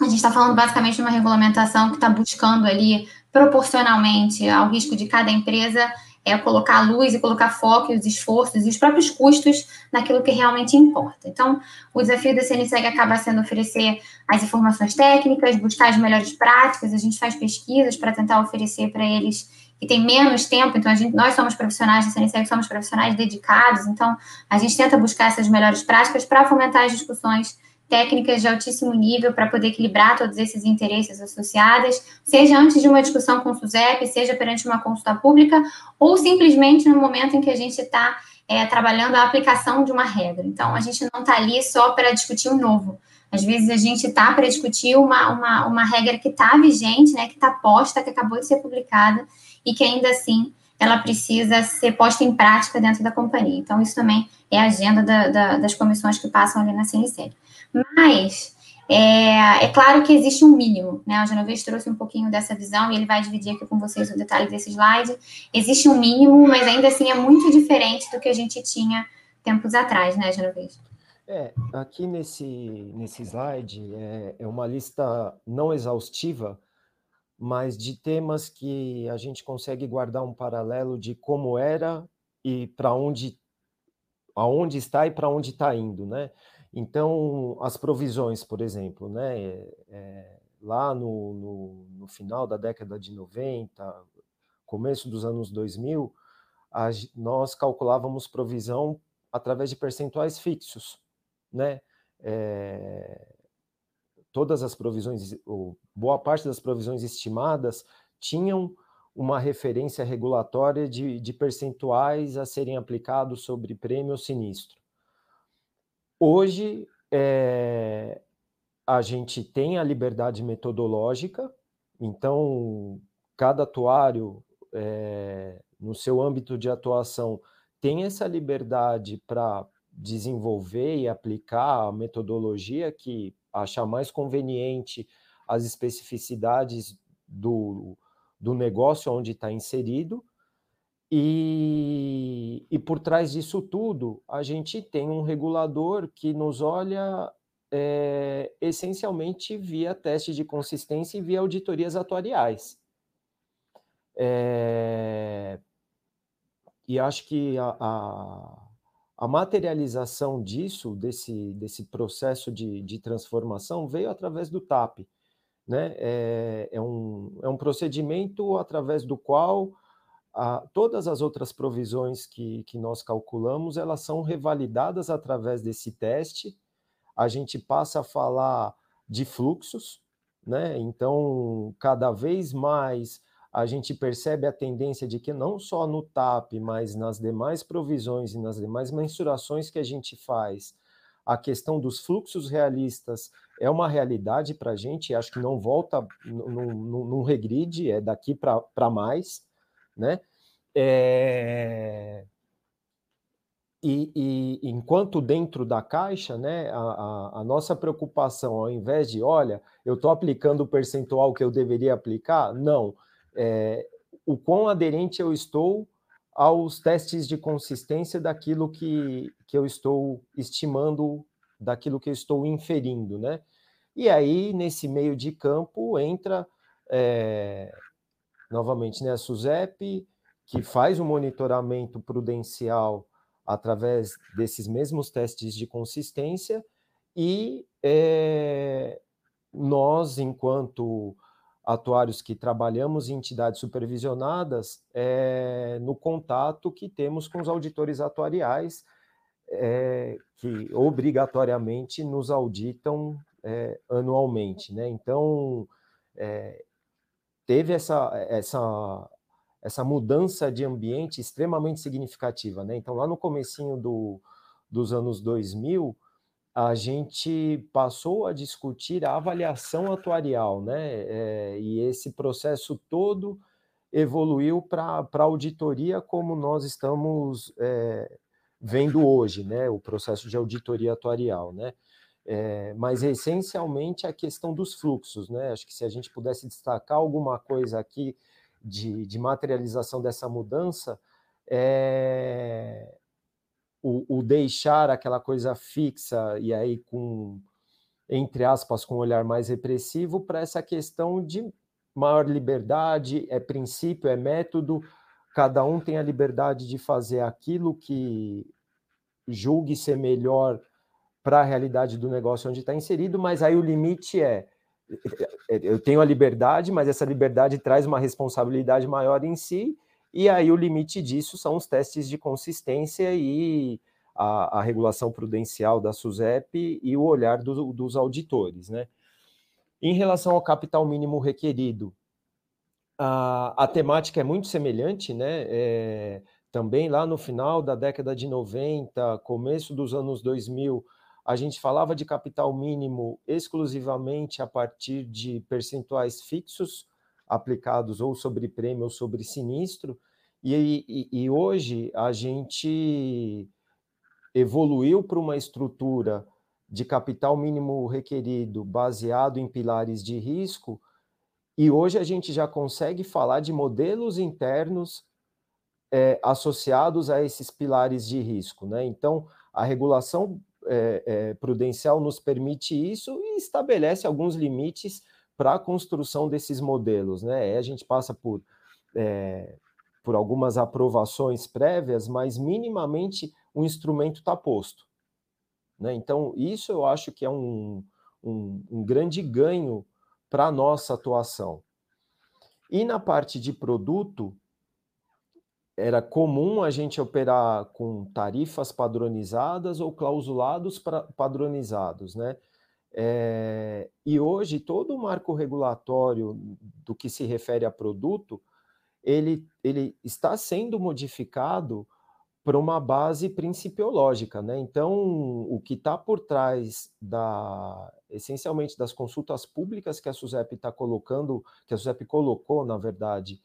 a gente está falando basicamente de uma regulamentação que está buscando ali, proporcionalmente ao risco de cada empresa, é colocar a luz e colocar foco e os esforços e os próprios custos naquilo que realmente importa. Então, o desafio da CNSEG acaba sendo oferecer as informações técnicas, buscar as melhores práticas, a gente faz pesquisas para tentar oferecer para eles que tem menos tempo, então a gente, nós somos profissionais da CNSEG, somos profissionais dedicados, então a gente tenta buscar essas melhores práticas para fomentar as discussões técnicas de altíssimo nível para poder equilibrar todos esses interesses associados, seja antes de uma discussão com o SUSEP, seja perante uma consulta pública, ou simplesmente no momento em que a gente está é, trabalhando a aplicação de uma regra. Então, a gente não está ali só para discutir um novo. Às vezes a gente está para discutir uma, uma, uma regra que está vigente, né, que está posta, que acabou de ser publicada e que ainda assim ela precisa ser posta em prática dentro da companhia. Então, isso também é a agenda da, da, das comissões que passam ali na CNC. Mas é, é, claro que existe um mínimo, né? O Genovese trouxe um pouquinho dessa visão e ele vai dividir aqui com vocês o detalhe desse slide. Existe um mínimo, mas ainda assim é muito diferente do que a gente tinha tempos atrás, né, Genovese? É, aqui nesse, nesse slide é, é uma lista não exaustiva, mas de temas que a gente consegue guardar um paralelo de como era e para onde, aonde está e para onde está indo, né? Então, as provisões, por exemplo, né, é, lá no, no, no, final da década de 90, começo dos anos 2000, a, nós calculávamos provisão através de percentuais fixos, né? É, todas as provisões, ou boa parte das provisões estimadas, tinham uma referência regulatória de, de percentuais a serem aplicados sobre prêmio ou sinistro. Hoje, é, a gente tem a liberdade metodológica, então, cada atuário, é, no seu âmbito de atuação, tem essa liberdade para desenvolver e aplicar a metodologia que achar mais conveniente as especificidades do, do negócio onde está inserido, e, e por trás disso tudo, a gente tem um regulador que nos olha é, essencialmente via teste de consistência e via auditorias atuariais. É, e acho que a, a, a, materialização disso, desse, desse processo de, de transformação, veio através do TAP. Né? É, é, um, é um procedimento através do qual todas as outras provisões que, que nós calculamos, elas são revalidadas através desse teste. A gente passa a falar de fluxos, né? Então, cada vez mais a gente percebe a tendência de que não só no TAP, mas nas demais provisões e nas demais mensurações que a gente faz, a questão dos fluxos realistas é uma realidade para a gente, acho que não volta, não, regride, é daqui para mais né? É... E, e, enquanto dentro da caixa, né, a, a, a, nossa preocupação, ao invés de, olha, eu estou aplicando o percentual que eu deveria aplicar, não. É, o quão aderente eu estou aos testes de consistência daquilo que, que eu estou estimando, daquilo que eu estou inferindo, né? E aí, nesse meio de campo, entra é, novamente, né, a SUSEP, que faz o monitoramento prudencial através desses mesmos testes de consistência, e é, nós, enquanto atuários que trabalhamos em entidades supervisionadas, é, no contato que temos com os auditores atuariais, é, que obrigatoriamente nos auditam é, anualmente. Né? Então, teve essa, essa, essa mudança de ambiente extremamente significativa. Né? Então, lá no comecinho do, dos anos 2000, a gente passou a discutir a avaliação atuarial, né? É, e esse processo todo evoluiu para a auditoria como nós estamos é, vendo hoje, né? O processo de auditoria atuarial, né? É, mas essencialmente a questão dos fluxos, né? Acho que se a gente pudesse destacar alguma coisa aqui de, de materialização dessa mudança, é, o, o, deixar aquela coisa fixa e aí com, entre aspas, com um olhar mais repressivo para essa questão de maior liberdade, é princípio, é método, cada um tem a liberdade de fazer aquilo que julgue ser melhor para a realidade do negócio onde está inserido, mas aí o limite é eu tenho a liberdade, mas essa liberdade traz uma responsabilidade maior em si, e aí o limite disso são os testes de consistência e a, a regulação prudencial da SUSEP e o olhar do, dos auditores. Né? Em relação ao capital mínimo requerido, a, a temática é muito semelhante, né? É, também lá no final da década de 90, começo dos anos 2000, a gente falava de capital mínimo exclusivamente a partir de percentuais fixos aplicados ou sobre prêmio ou sobre sinistro, e, e, e hoje a gente evoluiu para uma estrutura de capital mínimo requerido baseado em pilares de risco, e hoje a gente já consegue falar de modelos internos é, associados a esses pilares de risco. Né? Então, a regulação é, é, prudencial nos permite isso e estabelece alguns limites para a construção desses modelos. Né? A gente passa por é, por algumas aprovações prévias, mas minimamente o instrumento está posto. Né? Então, isso eu acho que é um, um, um grande ganho para a nossa atuação. E na parte de produto, era comum a gente operar com tarifas padronizadas ou clausulados padronizados, né? É, e hoje todo o marco regulatório do que se refere a produto ele, ele está sendo modificado para uma base principiológica, né? Então, o que está por trás da, essencialmente das consultas públicas que a SUSEP está colocando, que a SUSEP colocou, na verdade,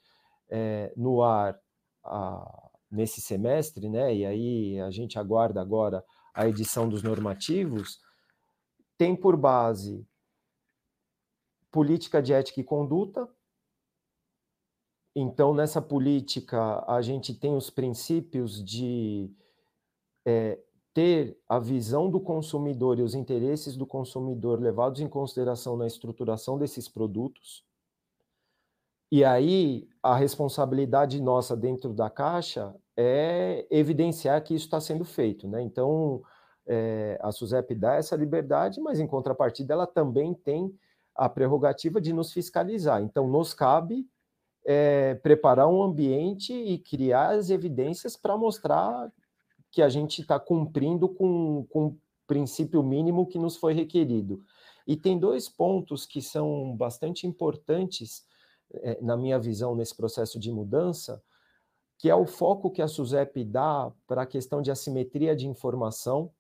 é, no ar a, nesse semestre, né? E aí a gente aguarda agora a edição dos normativos, tem por base política de ética e conduta, então, nessa política, a gente tem os princípios de é, ter a visão do consumidor e os interesses do consumidor levados em consideração na estruturação desses produtos. E aí, a responsabilidade nossa dentro da Caixa é evidenciar que isso está sendo feito. Né? Então, é, a SUSEP dá essa liberdade, mas em contrapartida, ela também tem a prerrogativa de nos fiscalizar. Então, nos cabe é, preparar um ambiente e criar as evidências para mostrar que a gente está cumprindo com, com o princípio mínimo que nos foi requerido. E tem dois pontos que são bastante importantes, é, na minha visão, nesse processo de mudança, que é o foco que a SUSEP dá para a questão de assimetria de informação.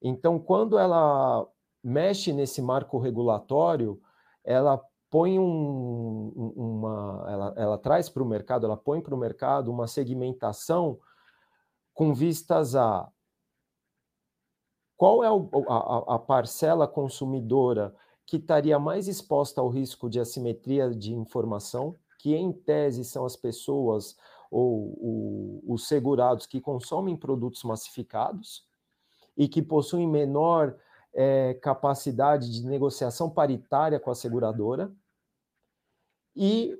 Então, quando ela mexe nesse marco regulatório, ela põe um, uma, ela, ela traz para o mercado, ela põe para o mercado uma segmentação com vistas a qual é a, a, parcela consumidora que estaria mais exposta ao risco de assimetria de informação, que em tese são as pessoas ou o, os segurados que consomem produtos massificados e que possuem menor é, capacidade de negociação paritária com a seguradora, e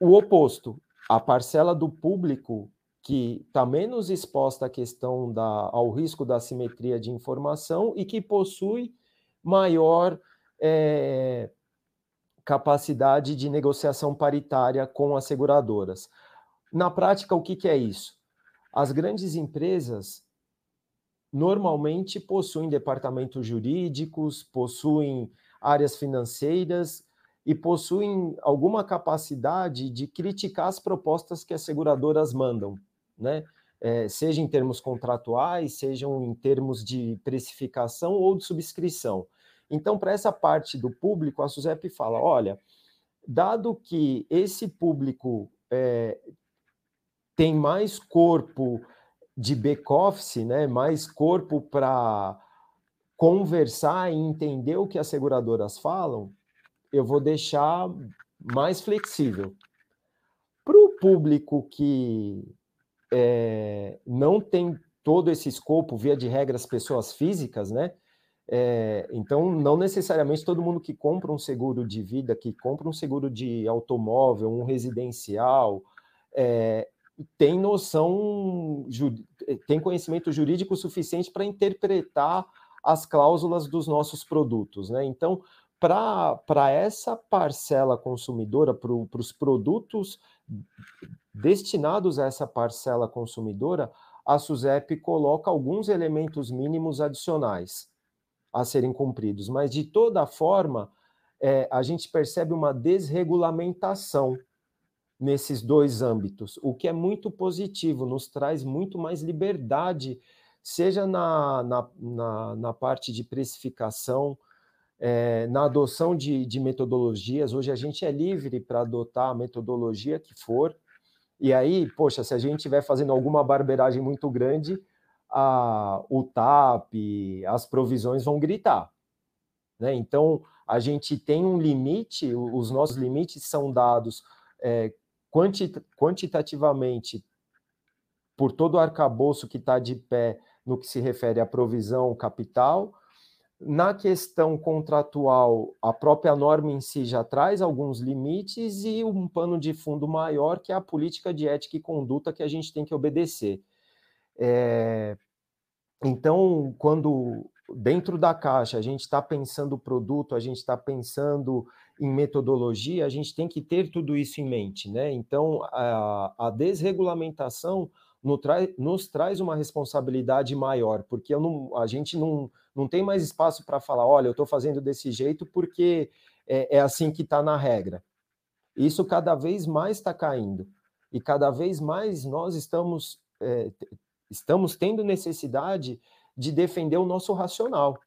o oposto, a parcela do público que está menos exposta à questão da, ao risco da assimetria de informação e que possui maior é, capacidade de negociação paritária com as seguradoras. Na prática, o que, que é isso? As grandes empresas normalmente possuem departamentos jurídicos, possuem áreas financeiras e possuem alguma capacidade de criticar as propostas que as seguradoras mandam, né? É, seja em termos contratuais, sejam em termos de precificação ou de subscrição. Então, para essa parte do público, a SUSEP fala: olha, dado que esse público é, tem mais corpo de back-office, né, mais corpo para conversar e entender o que as seguradoras falam, eu vou deixar mais flexível. Para o público que é, não tem todo esse escopo, via de regras, pessoas físicas, né? É, então, não necessariamente todo mundo que compra um seguro de vida, que compra um seguro de automóvel, um residencial, é, tem noção, tem conhecimento jurídico suficiente para interpretar as cláusulas dos nossos produtos, né? Então, para essa parcela consumidora, para os produtos destinados a essa parcela consumidora, a SUSEP coloca alguns elementos mínimos adicionais a serem cumpridos, mas de toda forma, é, a gente percebe uma desregulamentação nesses dois âmbitos, o que é muito positivo, nos traz muito mais liberdade, seja na, na, na, na parte de precificação, é, na adoção de, de metodologias. Hoje a gente é livre para adotar a metodologia que for, e aí, poxa, se a gente estiver fazendo alguma barbeiragem muito grande, a, o TAP, as provisões vão gritar. Né? Então, a gente tem um limite, os nossos limites são dados é, quantitativamente por todo o arcabouço que está de pé no que se refere à provisão capital. Na questão contratual, a própria norma em si já traz alguns limites e um pano de fundo maior, que é a política de ética e conduta que a gente tem que obedecer. É... Então, quando dentro da caixa a gente está pensando o produto, a gente está pensando em metodologia, a gente tem que ter tudo isso em mente, né? Então, a, a desregulamentação nos, traz uma responsabilidade maior, porque não, a gente não, não tem mais espaço para falar, olha, eu estou fazendo desse jeito porque é, é assim que está na regra. Isso cada vez mais está caindo. E cada vez mais nós estamos, é, estamos tendo necessidade de defender o nosso racional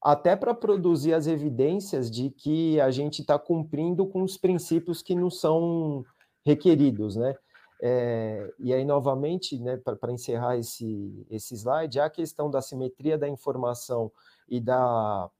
até para produzir as evidências de que a gente está cumprindo com os princípios que nos são requeridos, né? É, e aí, novamente, né, para encerrar esse, esse slide, a questão da simetria da informação e da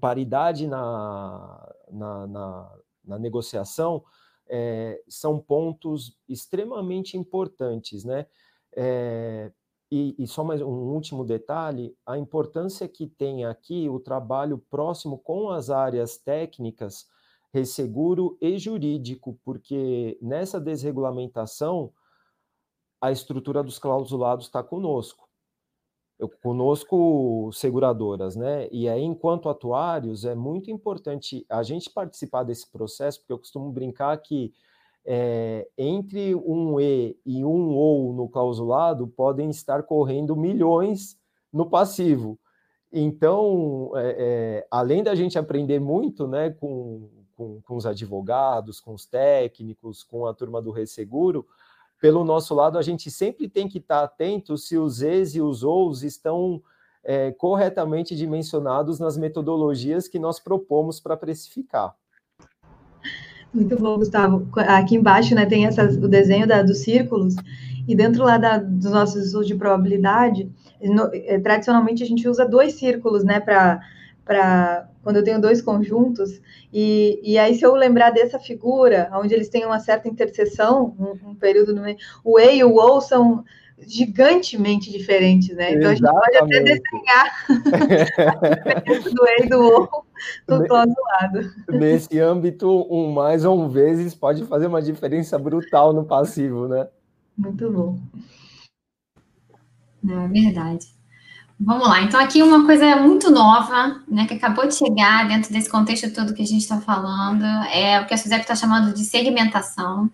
paridade na, na, na, na negociação é, são pontos extremamente importantes, né? É, e, e, só mais um último detalhe: a importância que tem aqui o trabalho próximo com as áreas técnicas, resseguro e jurídico, porque nessa desregulamentação a estrutura dos clausulados está conosco. Eu, conosco, seguradoras, né? E aí, enquanto atuários, é muito importante a gente participar desse processo, porque eu costumo brincar que é, entre um E e um OU no clausulado podem estar correndo milhões no passivo. Então, é, é, além da gente aprender muito né, com, com, com, os advogados, com os técnicos, com a turma do Resseguro, pelo nosso lado, a gente sempre tem que estar atento se os E's e os OUs estão é, corretamente dimensionados nas metodologias que nós propomos para precificar. Muito bom, Gustavo. Aqui embaixo né, tem o desenho da, dos círculos, e dentro lá da, dos nossos estudos de probabilidade, no, é, tradicionalmente a gente usa dois círculos, né, para quando eu tenho dois conjuntos, e, e aí se eu lembrar dessa figura, onde eles têm uma certa interseção, um, um período no meio, o E e o O são gigantemente diferentes, né? Então Exatamente. a gente pode até desenhar do E e do O do lado. Nesse âmbito, um mais ou um vezes pode fazer uma diferença brutal no passivo, né? Muito bom. Não, é verdade. Vamos lá. Então, aqui uma coisa muito nova, né, que acabou de chegar dentro desse contexto todo que a gente está falando, é o que a Suzep está chamando de segmentação.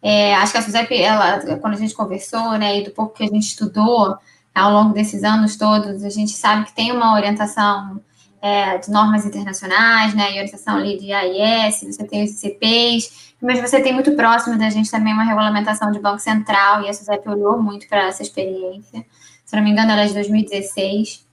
É, acho que a Suzep, ela, quando a gente conversou, né, e do pouco que a gente estudou ao longo desses anos todos, a gente sabe que tem uma orientação é, de normas internacionais, né, e orientação ali de AIS, você tem os ICPs, mas você tem muito próximo da gente também uma regulamentação de Banco Central, e a Suzep olhou muito para essa experiência se não me engano, ela é de 2016.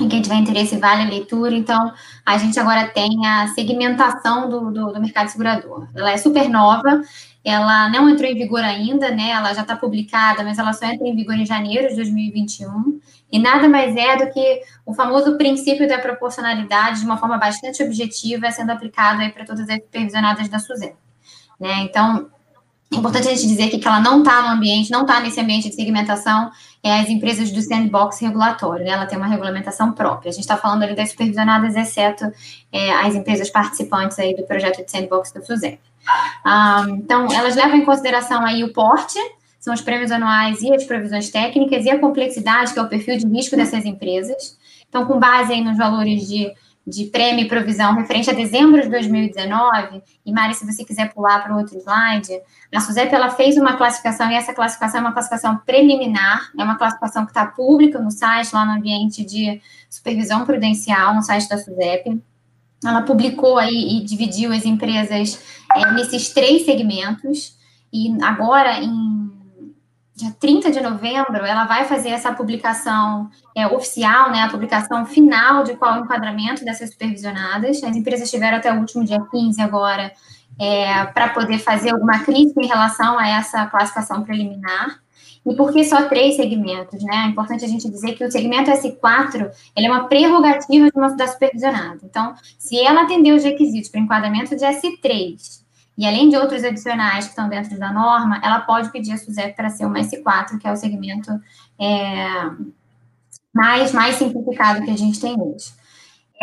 E quem tiver interesse, vale a leitura. Então, a gente agora tem a segmentação do, do, do mercado segurador. Ela é super nova, ela não entrou em vigor ainda, né? Ela já está publicada, mas ela só entra em vigor em janeiro de 2021. E nada mais é do que o famoso princípio da proporcionalidade, de uma forma bastante objetiva, sendo aplicado aí para todas as supervisionadas da SUSEP. Né? Então, é importante a gente dizer que ela não está no ambiente, não está nesse ambiente de segmentação, é as empresas do sandbox regulatório, né? ela tem uma regulamentação própria. A gente está falando ali das supervisionadas, exceto é, as empresas participantes aí do projeto de sandbox do SUSEP. Um, então, elas levam em consideração aí o porte, são os prêmios anuais e as provisões técnicas, e a complexidade, que é o perfil de risco dessas empresas. Então, com base aí nos valores de de prêmio e provisão referente a dezembro de 2019, e Mari, se você quiser pular para o outro slide, a SUSEP ela fez uma classificação, e essa classificação é uma classificação preliminar, é uma classificação que está pública no site, lá no ambiente de supervisão prudencial, no site da SUSEP. Ela publicou aí e dividiu as empresas é, nesses três segmentos, e agora, em dia 30 de novembro, ela vai fazer essa publicação é, oficial, né, a publicação final de qual é o enquadramento dessas supervisionadas. As empresas tiveram até o último dia 15 agora é, para poder fazer alguma crítica em relação a essa classificação preliminar. E por que só três segmentos? Né? É importante a gente dizer que o segmento S4 ele é uma prerrogativa de uma, da supervisionada. Então, se ela atender os requisitos para enquadramento de S3 e além de outros adicionais que estão dentro da norma, ela pode pedir a SUSEP para ser uma S4, que é o segmento é, mais, mais simplificado que a gente tem hoje.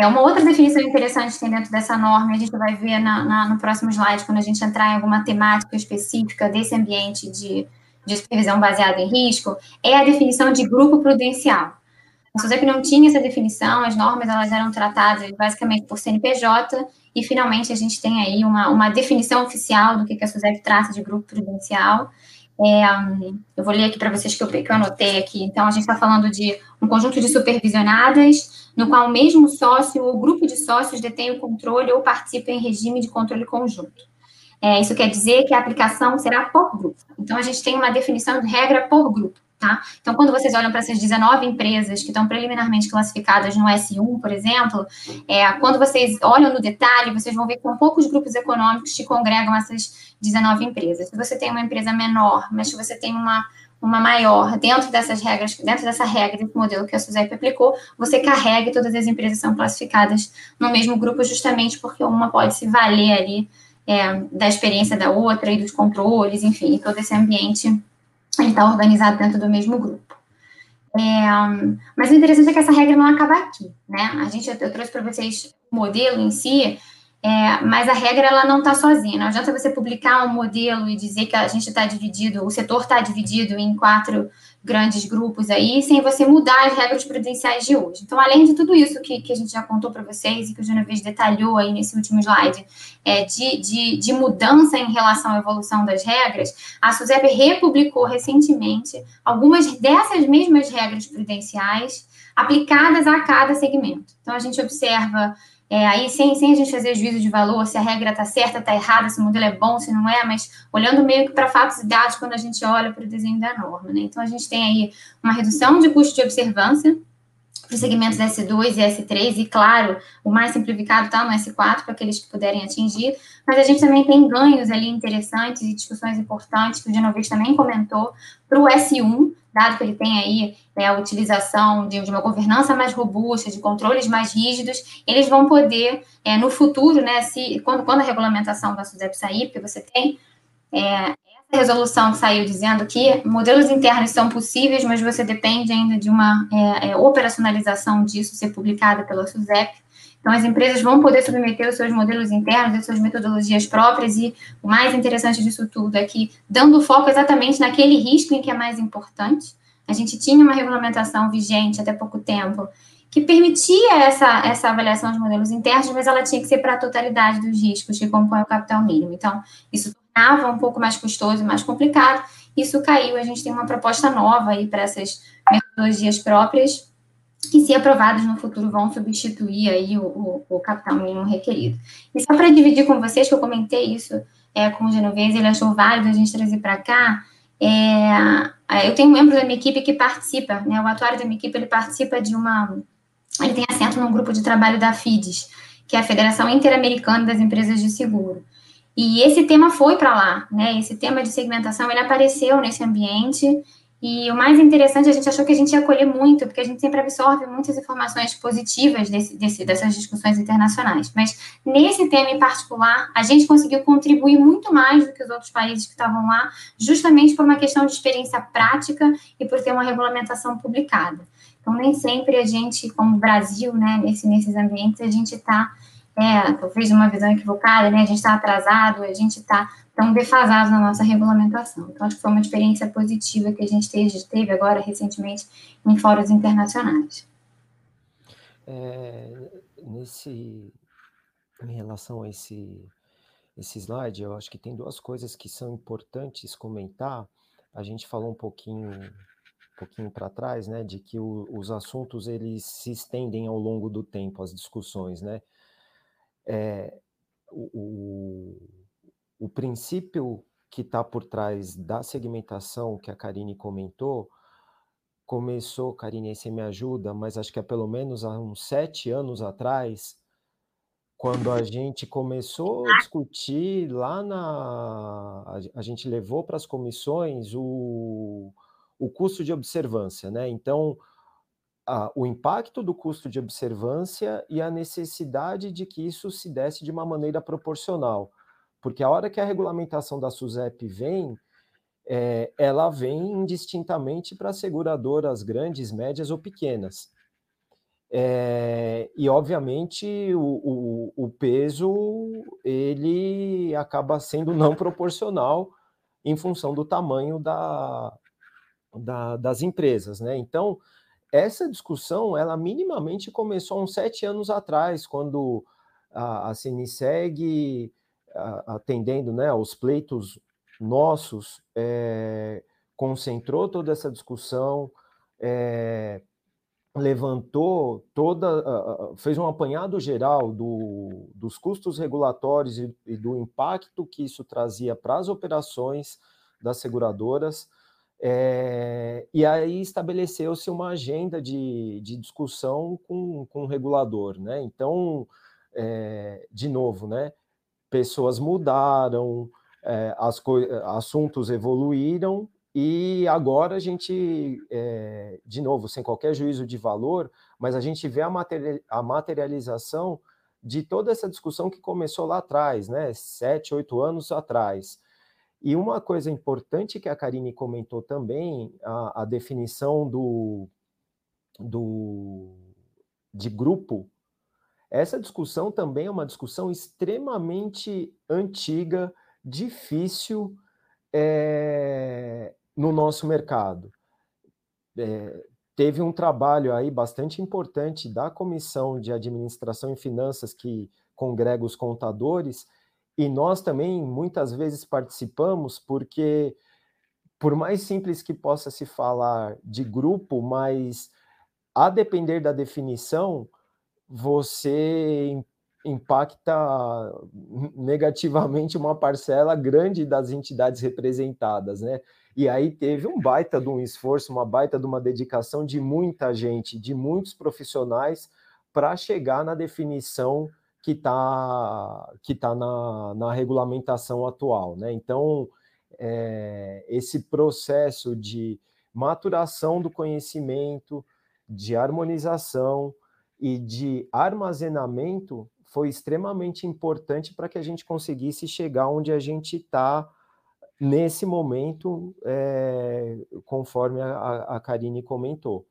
É uma outra definição interessante que tem dentro dessa norma, a gente vai ver na, na, no próximo slide, quando a gente entrar em alguma temática específica desse ambiente de, de supervisão baseada em risco, é a definição de grupo prudencial. A SUSEP não tinha essa definição, as normas elas eram tratadas basicamente por CNPJ, e finalmente a gente tem aí uma, uma definição oficial do que, que a SUSEP trata de grupo prudencial. É, eu vou ler aqui para vocês que eu, que eu anotei aqui. Então, a gente está falando de um conjunto de supervisionadas, no qual o mesmo sócio ou grupo de sócios detém o controle ou participa em regime de controle conjunto. É, isso quer dizer que a aplicação será por grupo. Então, a gente tem uma definição de regra por grupo. Tá? Então, quando vocês olham para essas 19 empresas que estão preliminarmente classificadas no S1, por exemplo, é, quando vocês olham no detalhe, vocês vão ver que são poucos grupos econômicos que congregam essas 19 empresas. Se você tem uma empresa menor, mas se você tem uma, uma maior dentro dessas regras, dentro dessa regra, desse modelo que a SUSEP aplicou, você carrega e todas as empresas são classificadas no mesmo grupo, justamente porque uma pode se valer ali é, da experiência da outra e dos controles, enfim, todo esse ambiente ele está organizado dentro do mesmo grupo. É, mas o interessante é que essa regra não acaba aqui, né? A gente, eu, trouxe para vocês o modelo em si, é, mas a regra ela não está sozinha. Não adianta você publicar um modelo e dizer que a gente está dividido, o setor está dividido em quatro grandes grupos aí, sem você mudar as regras prudenciais de hoje. Então, além de tudo isso que, que a gente já contou para vocês e que o Genovese detalhou aí nesse último slide, é, de, de, de mudança em relação à evolução das regras, a SUSEP republicou recentemente algumas dessas mesmas regras prudenciais aplicadas a cada segmento. Então, a gente observa é, aí, sem, sem a gente fazer juízo de valor, se a regra está certa, está errada, se o modelo é bom, se não é, mas olhando meio que para fatos e dados quando a gente olha para o desenho da norma. Né? Então, a gente tem aí uma redução de custo de observância para os segmentos S2 e S3, e claro, o mais simplificado está no S4, para aqueles que puderem atingir, mas a gente também tem ganhos ali interessantes e discussões importantes, que o Genovese também comentou, para o S1, dado que ele tem aí né, a utilização de, de, uma governança mais robusta, de controles mais rígidos, eles vão poder, é, no futuro, né, se, quando, quando a regulamentação da SUSEP sair, porque você tem é, essa resolução saiu dizendo que modelos internos são possíveis, mas você depende ainda de uma é, é operacionalização disso ser publicada pela SUSEP, então, as empresas vão poder submeter os seus modelos internos, as suas metodologias próprias, e o mais interessante disso tudo é que, dando foco exatamente naquele risco em que é mais importante, A gente tinha uma regulamentação vigente até pouco tempo que permitia essa, essa avaliação de modelos internos, mas ela tinha que ser para a totalidade dos riscos que compõem o capital mínimo. Então, isso tornava um pouco mais custoso e mais complicado. Isso caiu. A gente tem uma proposta nova aí para essas metodologias próprias, que, se aprovadas no futuro, vão substituir aí o, o, o capital mínimo requerido. E só para dividir com vocês, que eu comentei isso é, com o Genovese, ele achou válido a gente trazer para cá, é, eu tenho um membro da minha equipe que participa, né, o atuário da minha equipe, ele participa de uma, ele tem assento num grupo de trabalho da FIDES, que é a Federação Interamericana das Empresas de Seguro. E esse tema foi para lá, né? Esse tema de segmentação, ele apareceu nesse ambiente e o mais interessante, a gente achou que a gente ia colher muito, porque a gente sempre absorve muitas informações positivas desse, desse, dessas discussões internacionais. Mas nesse tema em particular, a gente conseguiu contribuir muito mais do que os outros países que estavam lá, justamente por uma questão de experiência prática e por ter uma regulamentação publicada. Então, nem sempre a gente, como Brasil, né, nesse, nesses ambientes, a gente está, é, talvez uma visão equivocada, né, a gente está atrasado, a gente está tão defasados na nossa regulamentação. Então, acho que foi uma experiência positiva que a gente teve, teve agora recentemente em fóruns internacionais. É, nesse, em relação a esse, esse slide, eu acho que tem duas coisas que são importantes comentar. A gente falou um pouquinho, um pouquinho para trás, né, de que o, os assuntos eles se estendem ao longo do tempo, as discussões, né. É, o, o princípio que está por trás da segmentação que a Karine comentou, começou, Karine, aí você me ajuda, mas acho que é pelo menos há uns sete anos atrás, quando a gente começou a discutir lá na. A gente levou para as comissões o, o custo de observância, né? Então, a, o impacto do custo de observância e a necessidade de que isso se desse de uma maneira proporcional. Porque a hora que a regulamentação da SUSEP vem, é, ela vem indistintamente para seguradoras grandes, médias ou pequenas. É, e obviamente o, o, o, peso ele acaba sendo não proporcional em função do tamanho da, da, das empresas, né? Então essa discussão ela minimamente começou uns sete anos atrás, quando a, a CNSEG atendendo né, aos pleitos nossos, é, concentrou toda essa discussão, é, levantou toda, fez um apanhado geral do, dos custos regulatórios e, e, do impacto que isso trazia para as operações das seguradoras, é, e aí estabeleceu-se uma agenda de, de discussão com, com o regulador, né? Então, é, de novo, né? Pessoas mudaram, é, as assuntos evoluíram e agora a gente, é, de novo, sem qualquer juízo de valor, mas a gente vê a, materi a materialização de toda essa discussão que começou lá atrás, né? Sete, oito anos atrás. E uma coisa importante que a Karine comentou também, a, a definição do, do, de grupo essa discussão também é uma discussão extremamente antiga, difícil é, no nosso mercado. É, teve um trabalho aí bastante importante da Comissão de Administração e Finanças que congrega os contadores, e nós também muitas vezes participamos, porque, por mais simples que possa se falar de grupo, mas a depender da definição, você impacta negativamente uma parcela grande das entidades representadas, né? E aí teve um baita de um esforço, uma baita de uma dedicação de muita gente, de muitos profissionais, para chegar na definição que está que tá na, na regulamentação atual, né? Então, é, esse processo de maturação do conhecimento, de harmonização, e de armazenamento foi extremamente importante para que a gente conseguisse chegar onde a gente está nesse momento, é, conforme a, a Karine comentou.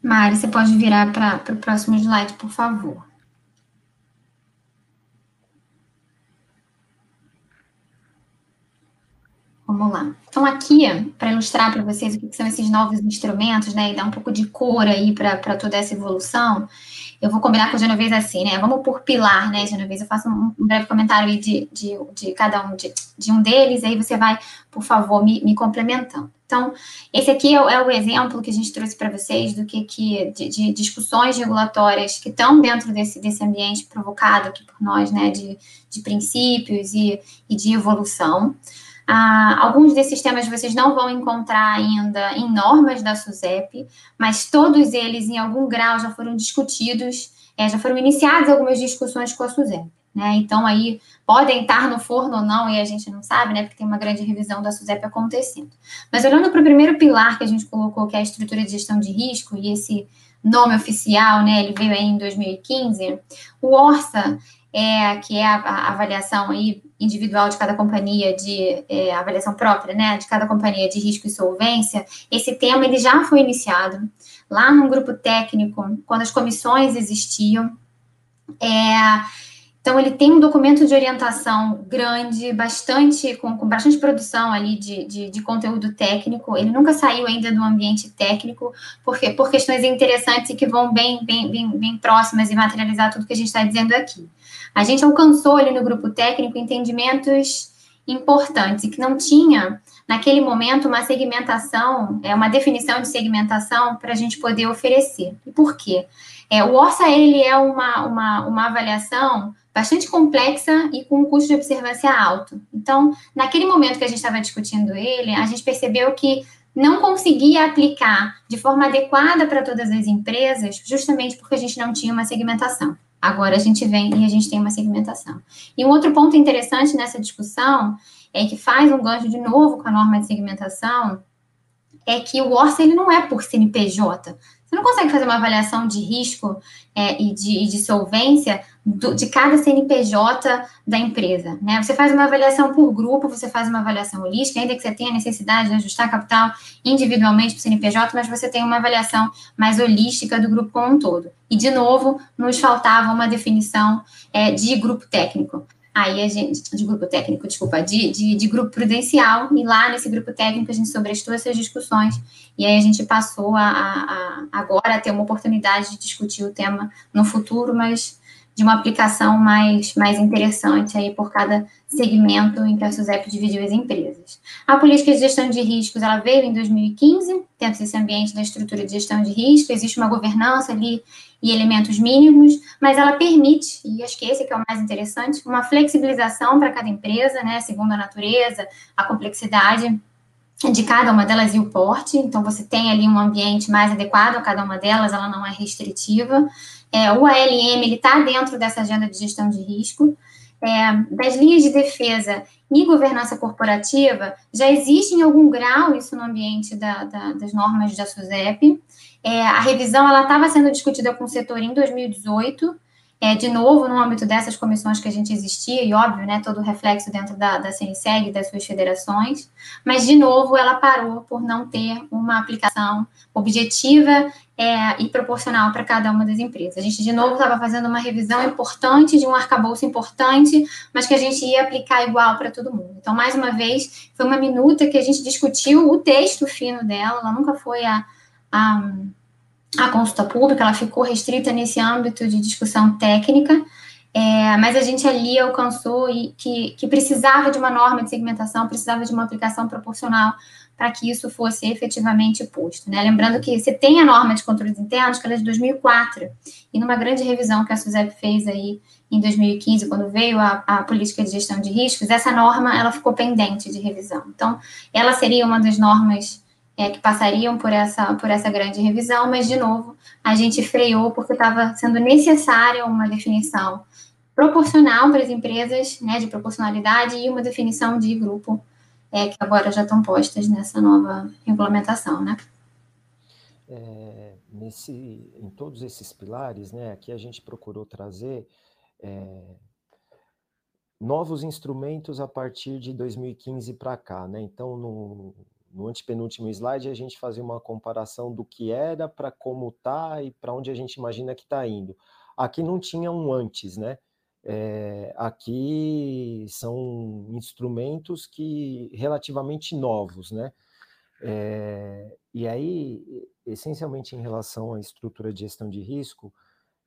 Mari, você pode virar para o próximo slide, por favor. Então, aqui, para ilustrar para vocês o que são esses novos instrumentos, né, e dar um pouco de cor aí para toda essa evolução, eu vou combinar com o Genovese assim, né? Vamos por pilar, né, Genovese? Eu faço um, um breve comentário aí de, de, de cada um, de, de, um deles, aí você vai, por favor, me, me complementando. Então, esse aqui é, é, o exemplo que a gente trouxe para vocês do que, que de, de, discussões regulatórias que estão dentro desse, desse ambiente provocado aqui por nós, né, de, de princípios e, e de evolução. Ah, alguns desses temas vocês não vão encontrar ainda em normas da SUSEP, mas todos eles, em algum grau, já foram discutidos, é, já foram iniciadas algumas discussões com a SUSEP. Né? Então, aí, podem estar no forno ou não, e a gente não sabe, né? Porque tem uma grande revisão da SUSEP acontecendo. Mas olhando para o primeiro pilar que a gente colocou, que é a estrutura de gestão de risco, e esse nome oficial, né? Ele veio aí em 2015, o ORSA, é, que é a, a avaliação aí individual de cada companhia, de é, avaliação própria, né, de cada companhia de risco e solvência, esse tema ele já foi iniciado lá num grupo técnico, quando as comissões existiam. É, então, ele tem um documento de orientação grande, bastante, com, com bastante produção ali de, de, de, conteúdo técnico. Ele nunca saiu ainda do ambiente técnico, porque por questões interessantes e que vão bem, bem, bem, bem próximas e materializar tudo que a gente está dizendo aqui. A gente alcançou ali no grupo técnico entendimentos importantes e que não tinha naquele momento uma segmentação, é uma definição de segmentação para a gente poder oferecer. E por quê? É, o Orça ele é uma, uma, uma avaliação bastante complexa e com um custo de observância alto. Então, naquele momento que a gente estava discutindo ele, a gente percebeu que não conseguia aplicar de forma adequada para todas as empresas, justamente porque a gente não tinha uma segmentação. Agora a gente vem e a gente tem uma segmentação. E um outro ponto interessante nessa discussão é que faz um gancho de novo com a norma de segmentação, é que o ORSA ele não é por CNPJ. Você não consegue fazer uma avaliação de risco é, e, de, e, de, solvência do, de cada CNPJ da empresa. Né? Você faz uma avaliação por grupo, você faz uma avaliação holística, ainda que você tenha necessidade de ajustar capital individualmente para o CNPJ, mas você tem uma avaliação mais holística do grupo como um todo. E, de novo, nos faltava uma definição é, de grupo técnico. Aí a gente, de grupo técnico, desculpa, de, de, de, grupo prudencial, e lá nesse grupo técnico a gente sobrestou essas discussões, e aí a gente passou a, a, a, agora a ter uma oportunidade de discutir o tema no futuro, mas de uma aplicação mais, mais interessante aí por cada segmento em que a SUSEP dividiu as empresas. A política de gestão de riscos, ela veio em 2015, dentro desse ambiente da estrutura de gestão de risco, existe uma governança ali e elementos mínimos, mas ela permite, e acho que esse que é o mais interessante, uma flexibilização para cada empresa, né, segundo a natureza, a complexidade de cada uma delas e o porte, então você tem ali um ambiente mais adequado a cada uma delas, ela não é restritiva. É, o ALM, está dentro dessa agenda de gestão de risco, é, das linhas de defesa e governança corporativa, já existe em algum grau isso no ambiente da, da, das normas da SUSEP, é, a revisão ela estava sendo discutida com o setor em 2018, é, de novo no âmbito dessas comissões que a gente existia, e óbvio, né, todo o reflexo dentro da, da CNSEG e das suas federações, mas de novo ela parou por não ter uma aplicação objetiva é, e proporcional para cada uma das empresas. A gente, de novo, estava fazendo uma revisão importante de um arcabouço importante, mas que a gente ia aplicar igual para todo mundo. Então, mais uma vez, foi uma minuta que a gente discutiu o texto fino dela, ela nunca foi a a, a consulta pública, ela ficou restrita nesse âmbito de discussão técnica, é, mas a gente ali alcançou e que, que precisava de uma norma de segmentação, precisava de uma aplicação proporcional para que isso fosse efetivamente posto. Né? Lembrando que você tem a norma de controles internos, que ela é de 2004, e numa grande revisão que a SUSEP fez aí em 2015, quando veio a, a, política de gestão de riscos, essa norma ela ficou pendente de revisão. Então, ela seria uma das normas é, que passariam por essa, por essa grande revisão, mas, de novo, a gente freou porque estava sendo necessária uma definição proporcional para as empresas, né, de proporcionalidade, e uma definição de grupo, é, que agora já estão postas nessa nova regulamentação, né? É, nesse, em todos esses pilares, né, aqui a gente procurou trazer é, novos instrumentos a partir de 2015 para cá, né? Então, no, no antepenúltimo slide, a gente fazia uma comparação do que era para como está e para onde a gente imagina que está indo. Aqui não tinha um antes, né? é, aqui são instrumentos que relativamente novos, né? É, e aí, essencialmente em relação à estrutura de gestão de risco,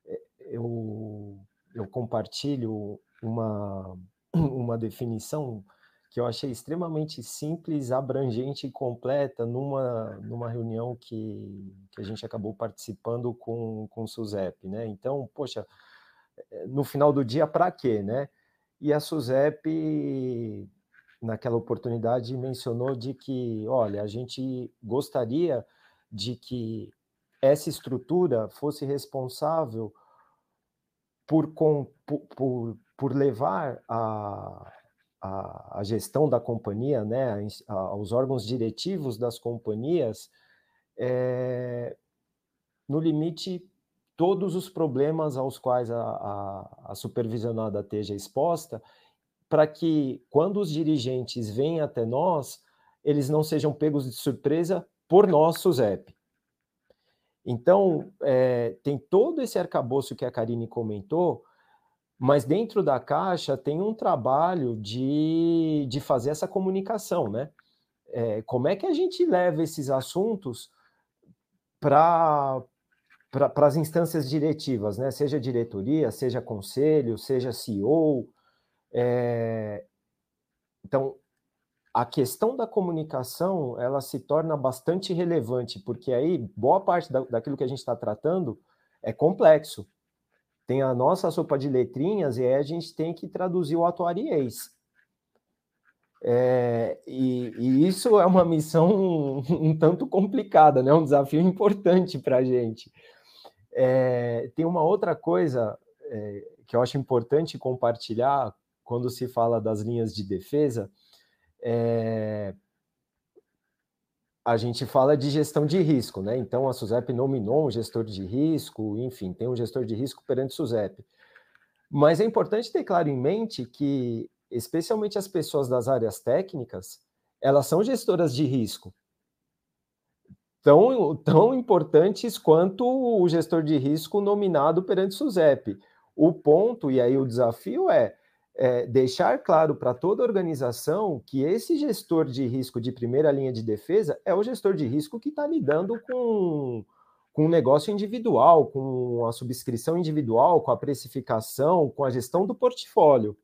é, eu, eu compartilho uma, uma definição que eu achei extremamente simples, abrangente e completa numa, numa reunião que, que a gente acabou participando com, com o SUSEP, né? Então, poxa, eh, no final do dia, para quê, né? E a SUSEP, naquela oportunidade, mencionou de que, olha, a gente gostaria de que essa estrutura fosse responsável por, por, por, por levar a, a, a gestão da companhia, né, a, aos órgãos diretivos das companhias, é, no limite, todos os problemas aos quais a, a, a supervisionada esteja exposta, para que, quando os dirigentes vêm até nós, eles não sejam pegos de surpresa por nosso ZEP. Então, é, tem todo esse arcabouço que a Karine comentou, mas dentro da caixa tem um trabalho de, de fazer essa comunicação, né? É, como é que a gente leva esses assuntos para as instâncias diretivas, né? Seja diretoria, seja conselho, seja CEO. É... Então, a questão da comunicação ela se torna bastante relevante, porque aí boa parte da, daquilo que a gente está tratando é complexo tem a nossa sopa de letrinhas e aí a gente tem que traduzir o atuariês. É, e, e, isso é uma missão um, um, tanto complicada, né? um desafio importante para a gente. É, tem uma outra coisa é, que eu acho importante compartilhar quando se fala das linhas de defesa, é, a gente fala de gestão de risco, né? Então a SUSEP nominou um gestor de risco, enfim, tem um gestor de risco perante SUSEP. Mas é importante ter claro em mente que, especialmente as pessoas das áreas técnicas, elas são gestoras de risco. Tão, tão importantes quanto o gestor de risco nominado perante SUSEP. O ponto, e aí o desafio é é, deixar claro para toda organização que esse gestor de risco de primeira linha de defesa é o gestor de risco que está lidando com, com um negócio individual, com a subscrição individual, com a precificação, com a gestão do portfólio.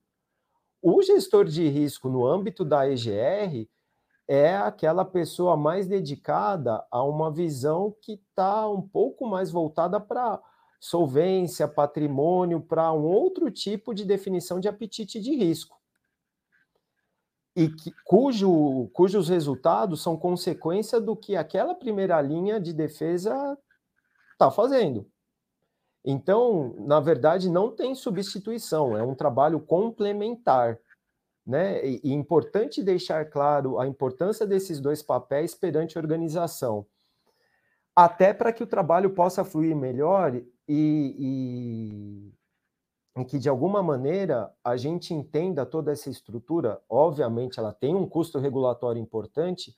O gestor de risco no âmbito da EGR é aquela pessoa mais dedicada a uma visão que está um pouco mais voltada para solvência, patrimônio, para um outro tipo de definição de apetite de risco. E que, cujo, cujos resultados são consequência do que aquela primeira linha de defesa está fazendo. Então, na verdade, não tem substituição, é um trabalho complementar. Né? E, e importante deixar claro a importância desses dois papéis perante a organização até para que o trabalho possa fluir melhor e, e, que, de alguma maneira, a gente entenda toda essa estrutura. Obviamente, ela tem um custo regulatório importante,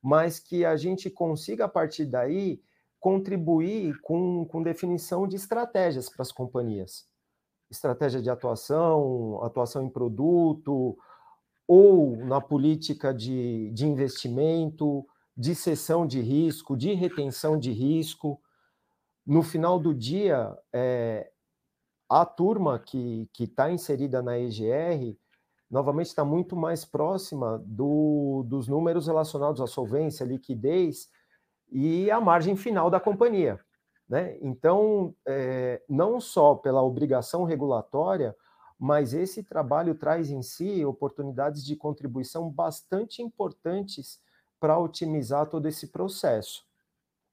mas que a gente consiga, a partir daí, contribuir com, com definição de estratégias para as companhias. Estratégia de atuação, atuação em produto, ou na política de, de investimento, de cessão de risco, de retenção de risco no final do dia, é, a turma que está inserida na EGR, novamente está muito mais próxima do, dos números relacionados à solvência, liquidez e a margem final da companhia. Né? Então, é, não só pela obrigação regulatória, mas esse trabalho traz em si oportunidades de contribuição bastante importantes para otimizar todo esse processo.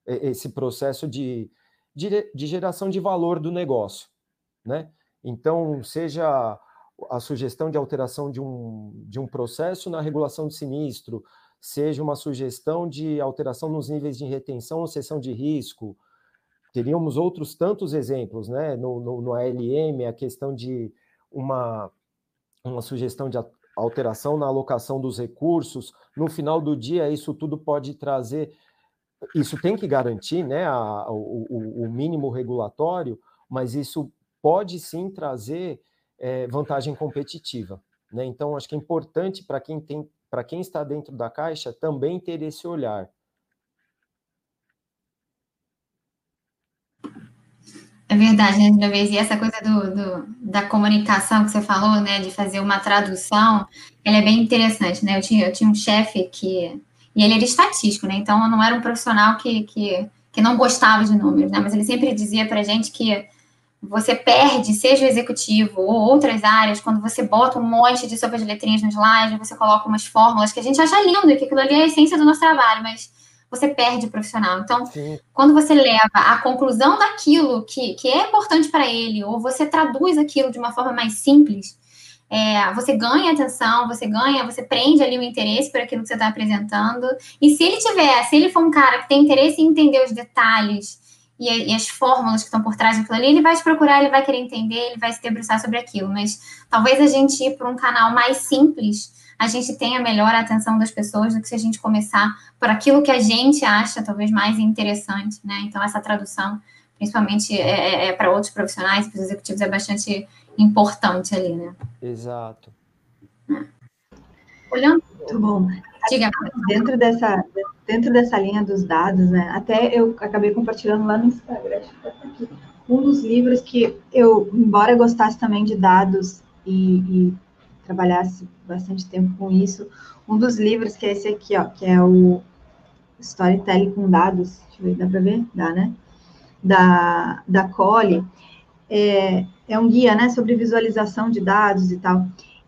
Esse processo de, de, de geração de valor do negócio, né? Então, seja a sugestão de alteração de um, de um processo na regulação de sinistro, seja uma sugestão de alteração nos níveis de retenção ou cessão de risco. Teríamos outros tantos exemplos, né? No, no, no ALM, a questão de uma, uma sugestão de alteração na alocação dos recursos. No final do dia, isso tudo pode trazer isso tem que garantir né, a, o, o, mínimo regulatório, mas isso pode sim trazer é, vantagem competitiva. Né? Então, acho que é importante para quem tem, para quem está dentro da caixa, também ter esse olhar. É verdade, né, Genovese? E essa coisa do, do, da comunicação que você falou, né, de fazer uma tradução, ela é bem interessante, né? Eu tinha, eu tinha um chefe que. E ele era estatístico, né? Então, não era um profissional que, que, que não gostava de números, né? Mas ele sempre dizia para gente que você perde, seja o executivo ou outras áreas, quando você bota um monte de sopas de letrinhas no slide, você coloca umas fórmulas que a gente acha lindo, que aquilo ali é a essência do nosso trabalho, mas você perde o profissional. Então, Sim. quando você leva a conclusão daquilo que, que é importante para ele, ou você traduz aquilo de uma forma mais simples, é, você ganha atenção, você ganha, você prende ali o interesse por aquilo que você está apresentando. E se ele tiver, se ele for um cara que tem interesse em entender os detalhes e, e as fórmulas que estão por trás daquilo ali, ele vai te procurar, ele vai querer entender, ele vai se debruçar sobre aquilo. Mas talvez a gente ir para um canal mais simples a gente tenha melhor a atenção das pessoas do que se a gente começar por aquilo que a gente acha talvez mais interessante, né? Então, essa tradução, principalmente é, é, é para outros profissionais, para os executivos, é bastante importante ali, né? Exato. Olhando. Muito bom. Diga. Dentro dessa, dentro dessa linha dos dados, né? Até eu acabei compartilhando lá no Instagram. Um dos livros que eu, embora gostasse também de dados e, e trabalhasse bastante tempo com isso. Um dos livros, que é esse aqui, ó, que é o Storytelling com Dados, deixa eu ver, dá para ver? Dá, né? Da, da Cole, é, é um guia, né, sobre visualização de dados e tal.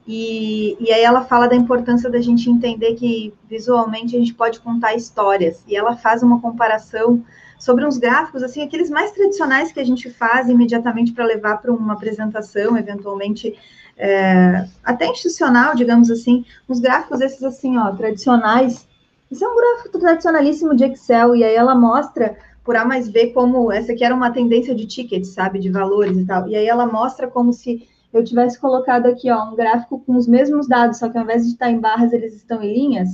E, e aí ela fala da importância da gente entender que visualmente a gente pode contar histórias. E ela faz uma comparação sobre uns gráficos, assim, aqueles mais tradicionais que a gente faz imediatamente para levar para uma apresentação, eventualmente é, até institucional, digamos assim, uns gráficos esses assim, ó, tradicionais. Isso é um gráfico tradicionalíssimo de Excel, e aí ela mostra por A mais B como essa aqui era uma tendência de tickets, sabe, de valores e tal. E aí ela mostra como se eu tivesse colocado aqui, ó, um gráfico com os mesmos dados, só que ao invés de estar em barras, eles estão em linhas.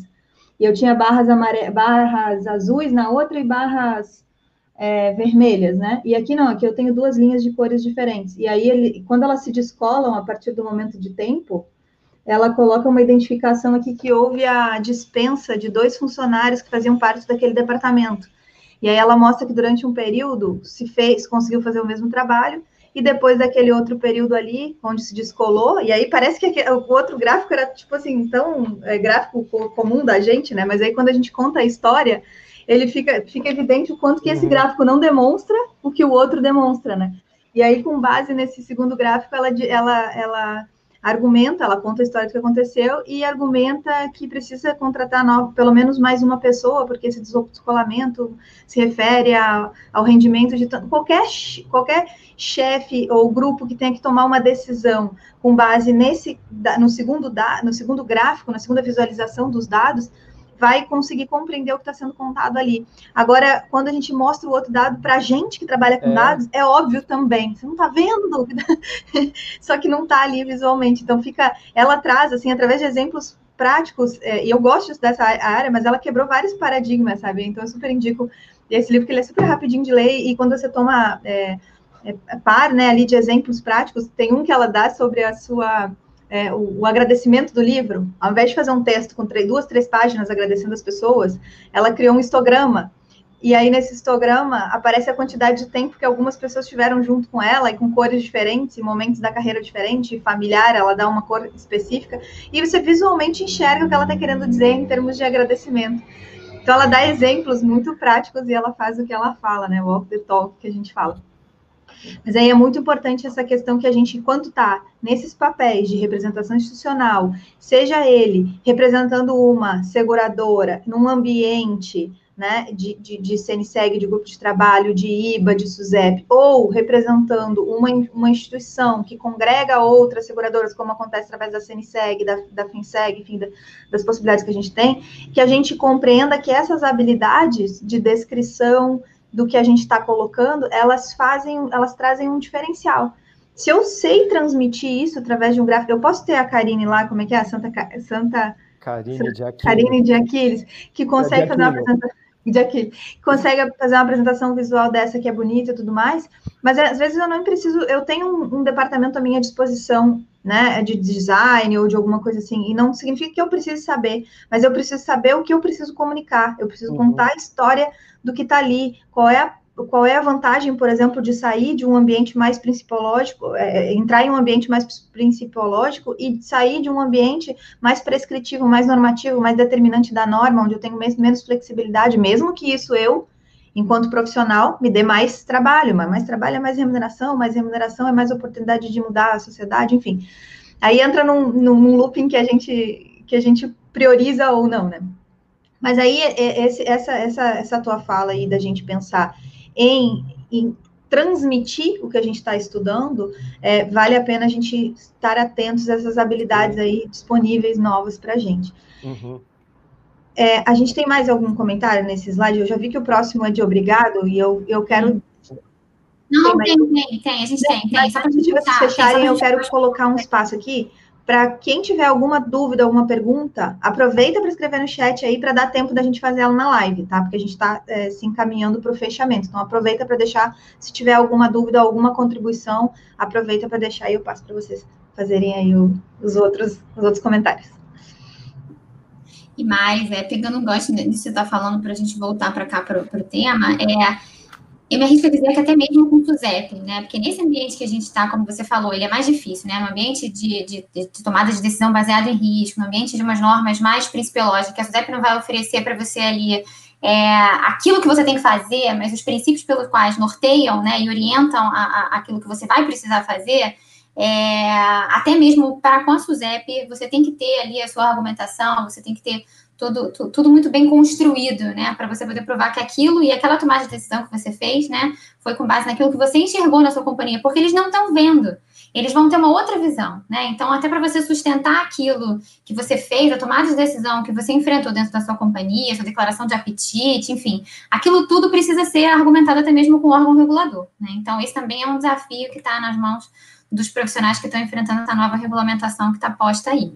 E eu tinha barras, amare... barras azuis na outra e barras é, vermelhas, né? E aqui não, aqui eu tenho duas linhas de cores diferentes. E aí, ele, quando elas se descolam a partir do momento de tempo, ela coloca uma identificação aqui que houve a dispensa de dois funcionários que faziam parte daquele departamento. E aí ela mostra que durante um período se fez, conseguiu fazer o mesmo trabalho, e depois daquele outro período ali, onde se descolou, e aí parece que o outro gráfico era, tipo assim, tão é, gráfico comum da gente, né? Mas aí quando a gente conta a história, ele fica, fica evidente o quanto que esse gráfico não demonstra o que o outro demonstra, né? E aí, com base nesse segundo gráfico, ela, ela, ela argumenta, ela conta a história do que aconteceu e argumenta que precisa contratar pelo menos mais uma pessoa, porque esse descolamento se refere a, ao rendimento de qualquer, qualquer chefe ou grupo que tenha que tomar uma decisão com base nesse no segundo, da, no segundo gráfico, na segunda visualização dos dados, vai conseguir compreender o que está sendo contado ali. Agora, quando a gente mostra o outro dado para a gente que trabalha com é. dados, é óbvio também. Você não está vendo, só que não está ali visualmente. Então, fica. Ela traz, assim, através de exemplos práticos, é, e eu gosto dessa área, mas ela quebrou vários paradigmas, sabe? Então, eu super indico esse livro, que ele é super rapidinho de ler, e quando você toma é, é, par, né, ali de exemplos práticos, tem um que ela dá sobre a sua é, o, o, agradecimento do livro, ao invés de fazer um texto com três, duas, três páginas agradecendo as pessoas, ela criou um histograma. E aí, nesse histograma, aparece a quantidade de tempo que algumas pessoas tiveram junto com ela, e com cores diferentes, momentos da carreira diferentes, familiar, ela dá uma cor específica, e você visualmente enxerga o que ela está querendo dizer em termos de agradecimento. Então, ela dá exemplos muito práticos e ela faz o que ela fala, né? Walk the talk que a gente fala. Mas aí é muito importante essa questão que a gente, enquanto está nesses papéis de representação institucional, seja ele representando uma seguradora num ambiente né, de, de, de CNSEG, de grupo de trabalho, de IBA, de SUSEP, ou representando uma, uma instituição que congrega outras seguradoras, como acontece através da CNSEG, da, da FinSeg, enfim, da, das possibilidades que a gente tem, que a gente compreenda que essas habilidades de descrição, do que a gente está colocando, elas fazem, elas trazem um diferencial. Se eu sei transmitir isso através de um gráfico, eu posso ter a Karine lá, como é que é? A Santa, Santa Karine de Aquiles. Karine de Aquiles, que consegue fazer uma apresentação. de consegue fazer uma apresentação visual dessa que é bonita e tudo mais, mas às vezes eu não preciso, eu tenho um, um, departamento à minha disposição, né, de design ou de alguma coisa assim, e não significa que eu precise saber, mas eu preciso saber o que eu preciso comunicar, eu preciso uhum. contar a história do que está ali, qual é a qual é a vantagem, por exemplo, de sair de um ambiente mais principológico, é, entrar em um ambiente mais principológico e sair de um ambiente mais prescritivo, mais normativo, mais determinante da norma, onde eu tenho menos flexibilidade, mesmo que isso eu, enquanto profissional, me dê mais trabalho, mas mais trabalho é mais remuneração, mais remuneração é mais oportunidade de mudar a sociedade, enfim. Aí entra num, num looping que a gente que a gente prioriza ou não, né? Mas aí esse, essa, essa, essa tua fala aí da gente pensar em, em transmitir o que a gente está estudando, é, vale a pena a gente estar atentos a essas habilidades aí disponíveis novas para a gente. Uhum. É, a gente tem mais algum comentário nesse slide? Eu já vi que o próximo é de obrigado e eu, eu quero. Não, tem, tem, tem, tem, a gente tem, tem. Só para vocês fecharem, eu quero colocar um espaço aqui para quem tiver alguma dúvida, alguma pergunta, aproveita para escrever no chat aí para dar tempo da gente fazer ela na live, tá? Porque a gente está é, se encaminhando para o fechamento. Então, aproveita para deixar, se tiver alguma dúvida, alguma contribuição, aproveita para deixar aí, eu passo para vocês fazerem aí o, os, outros, os outros comentários. E mais, é, pegando um gosto disso que você está falando, para a gente voltar para cá para o tema, é eu me arrisco a dizer que até mesmo com o SUSEP, né? Porque nesse ambiente que a gente está, como você falou, ele é mais difícil, né? Um ambiente de, de, de, tomada de decisão baseado em risco, um ambiente de umas normas mais principiológicas, que a SUSEP não vai oferecer para você ali é, aquilo que você tem que fazer, mas os princípios pelos quais norteiam né, e orientam a, a, aquilo que você vai precisar fazer, é, até mesmo para com a SUSEP, você tem que ter ali a sua argumentação, você tem que ter tudo, tudo, muito bem construído, né? Para você poder provar que aquilo e aquela tomada de decisão que você fez, né? Foi com base naquilo que você enxergou na sua companhia, porque eles não estão vendo. Eles vão ter uma outra visão, né? Então, até para você sustentar aquilo que você fez, a tomada de decisão que você enfrentou dentro da sua companhia, sua declaração de apetite, enfim, aquilo tudo precisa ser argumentado até mesmo com o órgão regulador, né? Então, esse também é um desafio que está nas mãos dos profissionais que estão enfrentando essa nova regulamentação que está posta aí.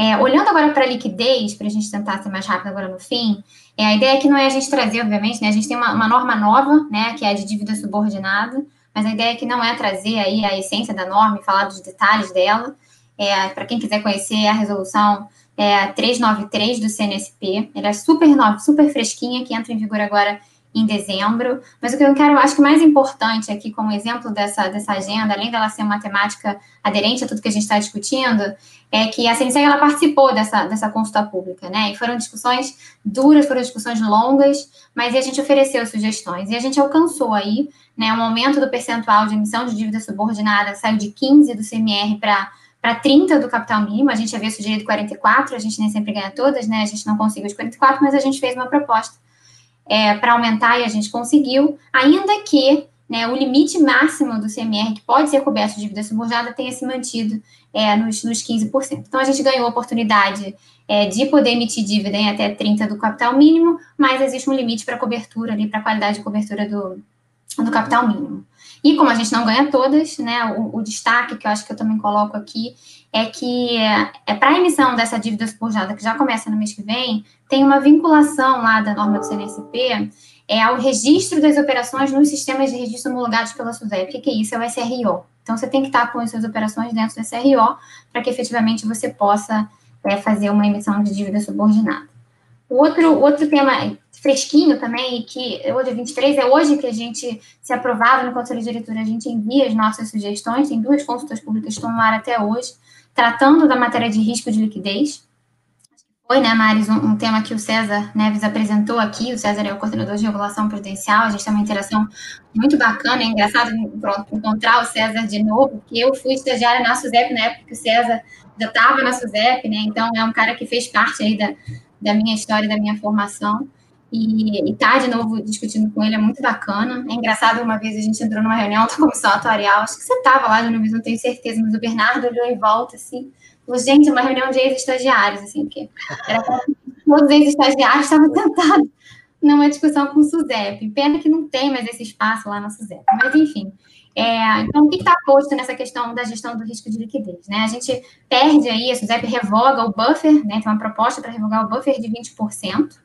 É, olhando agora para a liquidez, para a gente tentar ser mais rápido agora no fim, é, a ideia que não é a gente trazer, obviamente, né? A gente tem uma, uma norma nova, né, que é a de dívida subordinada, mas a ideia que não é trazer aí a essência da norma e falar dos detalhes dela. É, para quem quiser conhecer a resolução é, 393 do CNSP, ela é super nova, super fresquinha, que entra em vigor agora em dezembro. Mas o que eu quero, acho que mais importante aqui, como exemplo dessa, dessa agenda, além dela ser uma temática aderente a tudo que a gente está discutindo, é que a CNCEG ela participou dessa, dessa consulta pública, né? E foram discussões duras, foram discussões longas, mas a gente ofereceu sugestões. E a gente alcançou aí né, um aumento do percentual de emissão de dívida subordinada, saiu de 15 do CMR para para 30 do capital mínimo, a gente havia sugerido 44, a gente nem sempre ganha todas, né? A gente não conseguiu os 44, mas a gente fez uma proposta é, para aumentar e a gente conseguiu, ainda que né, o limite máximo do CMR que pode ser coberto de dívida subordinada tenha se mantido é, nos, nos 15%. Então, a gente ganhou a oportunidade é, de poder emitir dívida em até 30% do capital mínimo, mas existe um limite para cobertura para a qualidade de cobertura do, do capital mínimo. E como a gente não ganha todas, né, o, o destaque que eu acho que eu também coloco aqui é que é, para a emissão dessa dívida subordinada, que já começa no mês que vem, tem uma vinculação lá da norma do CNSP é, ao registro das operações nos sistemas de registro homologados pela SUSEP. O que é isso? É o SRO. Então, você tem que estar com as suas operações dentro do SRO para que efetivamente você possa é, fazer uma emissão de dívida subordinada. O outro, outro tema fresquinho também, que hoje é 23, é hoje que a gente, se aprovado no Conselho de Diretora, a gente envia as nossas sugestões, tem duas consultas públicas que estão no ar até hoje, tratando da matéria de risco de liquidez. Foi, né, Maris, um, um, tema que o César Neves apresentou aqui. O César é o coordenador de regulação prudencial. A gente tem uma interação muito bacana. É engraçado pronto, encontrar o César de novo, porque eu fui estagiária na SUSEP na época que o César já estava na SUSEP, né? Então, é um cara que fez parte aí da, da minha história, da minha formação. E estar tá de novo discutindo com ele é muito bacana. É engraçado, uma vez a gente entrou numa reunião da comissão atuarial, acho que você estava lá, não tenho certeza, mas o Bernardo olhou em volta, assim, gente, uma reunião de ex-estagiários, assim, porque era todos os ex-estagiários estavam sentados numa discussão com o SUSEP. Pena que não tem mais esse espaço lá na SUSEP. Mas, enfim, é, então, o que está posto nessa questão da gestão do risco de liquidez? Né? A gente perde aí, a SUSEP revoga o buffer, né, tem uma proposta para revogar o buffer de 20%,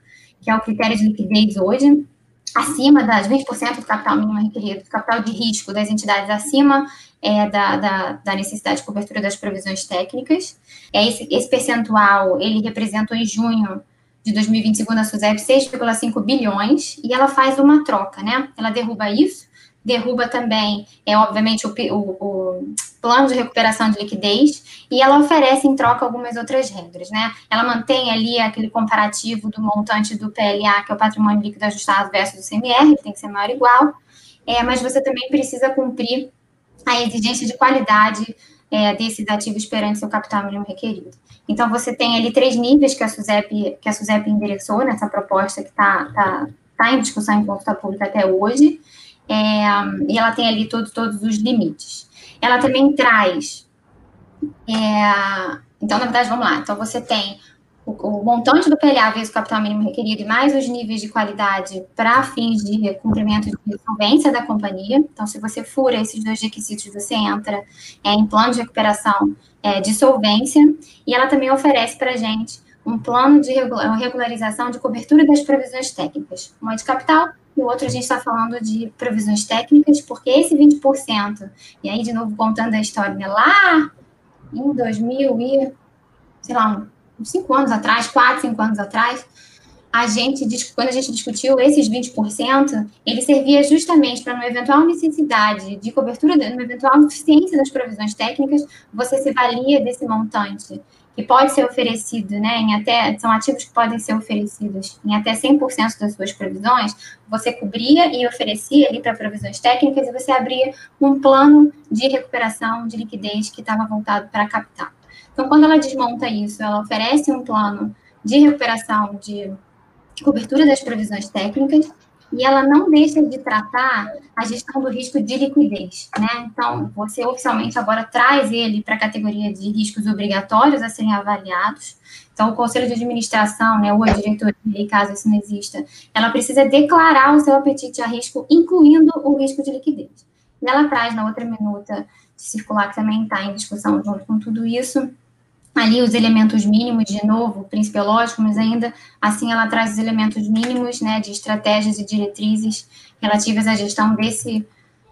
que é o critério de liquidez hoje, acima das 20% do capital mínimo requerido, do capital de risco das entidades acima é, da, da, da, necessidade de cobertura das provisões técnicas. É esse, esse percentual, ele representou em junho de 2020, segundo a SUSEP, 6,5 bilhões, e ela faz uma troca, né? Ela derruba isso, derruba também, é obviamente, o, o, o plano de recuperação de liquidez, e ela oferece em troca algumas outras regras, né? Ela mantém ali aquele comparativo do montante do PLA, que é o patrimônio líquido ajustado versus o CMR, que tem que ser maior ou igual, é, mas você também precisa cumprir a exigência de qualidade é, desses ativos perante seu capital mínimo requerido. Então, você tem ali três níveis que a SUSEP, que a SUSEP endereçou nessa proposta que está tá, tá em discussão em consulta pública até hoje, é, e ela tem ali todo, todos os limites. Ela também traz. É, então, na verdade, vamos lá. Então, você tem o, montante do PLA vezes o capital mínimo requerido e mais os níveis de qualidade para fins de cumprimento de solvência da companhia. Então, se você fura esses dois requisitos, você entra é, em plano de recuperação é, de solvência. E ela também oferece para a gente um plano de regularização de cobertura das provisões técnicas. Uma de capital e o outro a gente está falando de provisões técnicas, porque esse 20%, e aí de novo contando a história, né, lá em 2000 e, sei lá, uns 5 anos atrás, 4, 5 anos atrás, a gente, quando a gente discutiu esses 20%, ele servia justamente para, uma eventual necessidade de cobertura, numa eventual deficiência das provisões técnicas, você se valia desse montante que pode ser oferecido, né, em até, são ativos que podem ser oferecidos em até 100% das suas previsões, você cobria e oferecia ali para provisões técnicas e você abria um plano de recuperação de liquidez que estava voltado para capital. Então, quando ela desmonta isso, ela oferece um plano de recuperação de cobertura das provisões técnicas e ela não deixa de tratar a gestão do risco de liquidez, né? Então, você oficialmente agora traz ele para a categoria de riscos obrigatórios a serem avaliados. Então, o conselho de administração, né, ou a diretoria, caso isso não exista, ela precisa declarar o seu apetite a risco, incluindo o risco de liquidez. E ela traz na outra minuta circular, que também está em discussão junto com tudo isso, ali os elementos mínimos, de novo, o princípio é lógico, mas ainda assim ela traz os elementos mínimos, né, de estratégias e diretrizes relativas à gestão desse,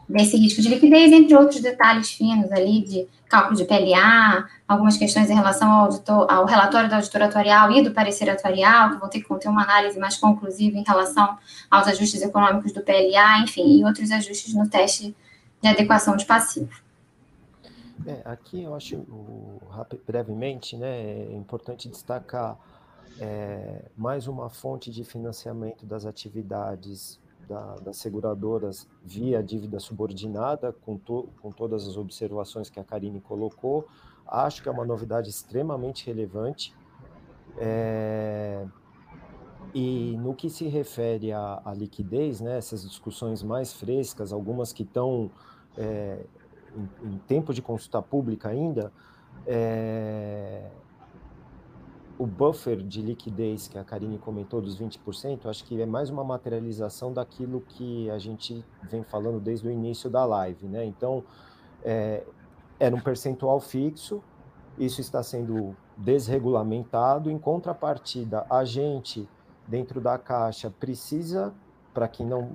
desse risco de liquidez, entre outros detalhes finos ali de cálculo de PLA, algumas questões em relação ao, auditor, ao relatório da auditora atuarial e do parecer atuarial, que vão ter que conter uma análise mais conclusiva em relação aos ajustes econômicos do PLA, enfim, e outros ajustes no teste de adequação de passivo. É, aqui eu acho, brevemente, né, é importante destacar é, mais uma fonte de financiamento das atividades da, das seguradoras via dívida subordinada, com, to, com todas as observações que a Karine colocou. Acho que é uma novidade extremamente relevante. É, e no que se refere à, à liquidez, né, essas discussões mais frescas, algumas que estão é, em, em tempo de consulta pública ainda, é, o buffer de liquidez que a Karine comentou dos 20%, acho que é mais uma materialização daquilo que a gente vem falando desde o início da live, né? Então, é, era um percentual fixo, isso está sendo desregulamentado, em contrapartida, a gente, dentro da Caixa, precisa, para quem não,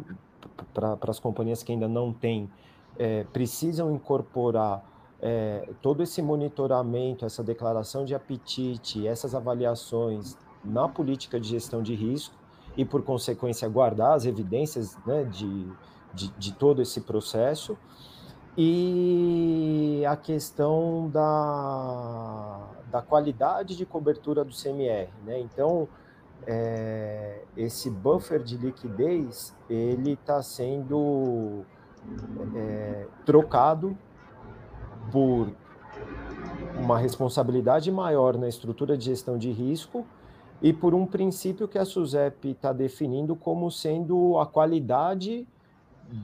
para as companhias que ainda não têm é, precisam incorporar é, todo esse monitoramento, essa declaração de apetite, essas avaliações na política de gestão de risco e, por consequência, guardar as evidências né, de, de, de todo esse processo. E a questão da, da qualidade de cobertura do CMR. Né? Então, é, esse buffer de liquidez ele está sendo é, trocado por uma responsabilidade maior na estrutura de gestão de risco e por um princípio que a SUSEP está definindo como sendo a qualidade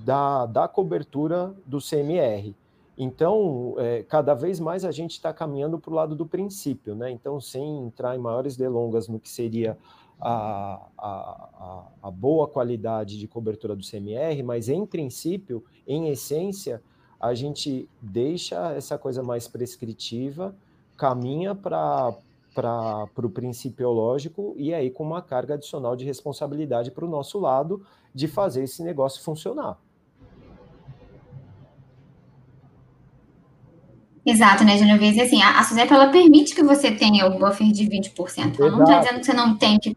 da, da cobertura do CMR. Então, é, cada vez mais a gente está caminhando para o lado do princípio, né? Então, sem entrar em maiores delongas no que seria a, a, a, boa qualidade de cobertura do CMR, mas em princípio, em essência, a gente deixa essa coisa mais prescritiva, caminha para o principiológico e aí com uma carga adicional de responsabilidade para o nosso lado de fazer esse negócio funcionar. Exato, né, Genovese? Assim, a, a SUSEP, ela permite que você tenha o buffer de 20%. Ela não está dizendo que você não tem que...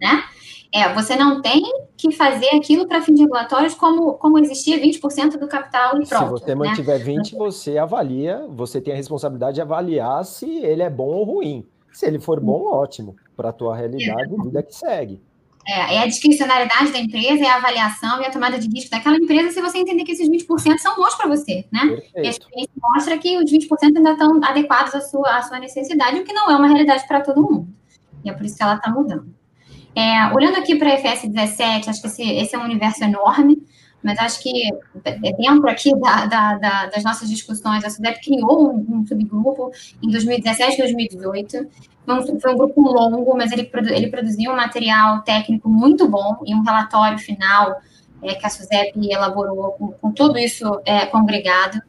Né? É, você não tem que fazer aquilo para fins regulatórios como, como existia 20% do capital e pronto. Se você né? mantiver 20%, você avalia, você tem a responsabilidade de avaliar se ele é bom ou ruim. Se ele for bom, ótimo. Para a tua realidade, vida que segue. É, é, a discricionariedade da empresa, é a avaliação e a tomada de risco daquela empresa se você entender que esses 20% são bons para você, né? Perfeito. E a experiência mostra que os 20% ainda estão adequados à sua, à sua necessidade, o que não é uma realidade para todo mundo. E é por isso que ela está mudando. É, olhando aqui para a FS 17, acho que esse, esse, é um universo enorme, mas acho que dentro aqui da, da, da, das nossas discussões, a SUDEP criou um, um, subgrupo em 2017 e 2018. Foi um, grupo longo, mas ele, produ, ele produziu um material técnico muito bom e um relatório final é, que a SUSEP elaborou com, com tudo isso é, congregado.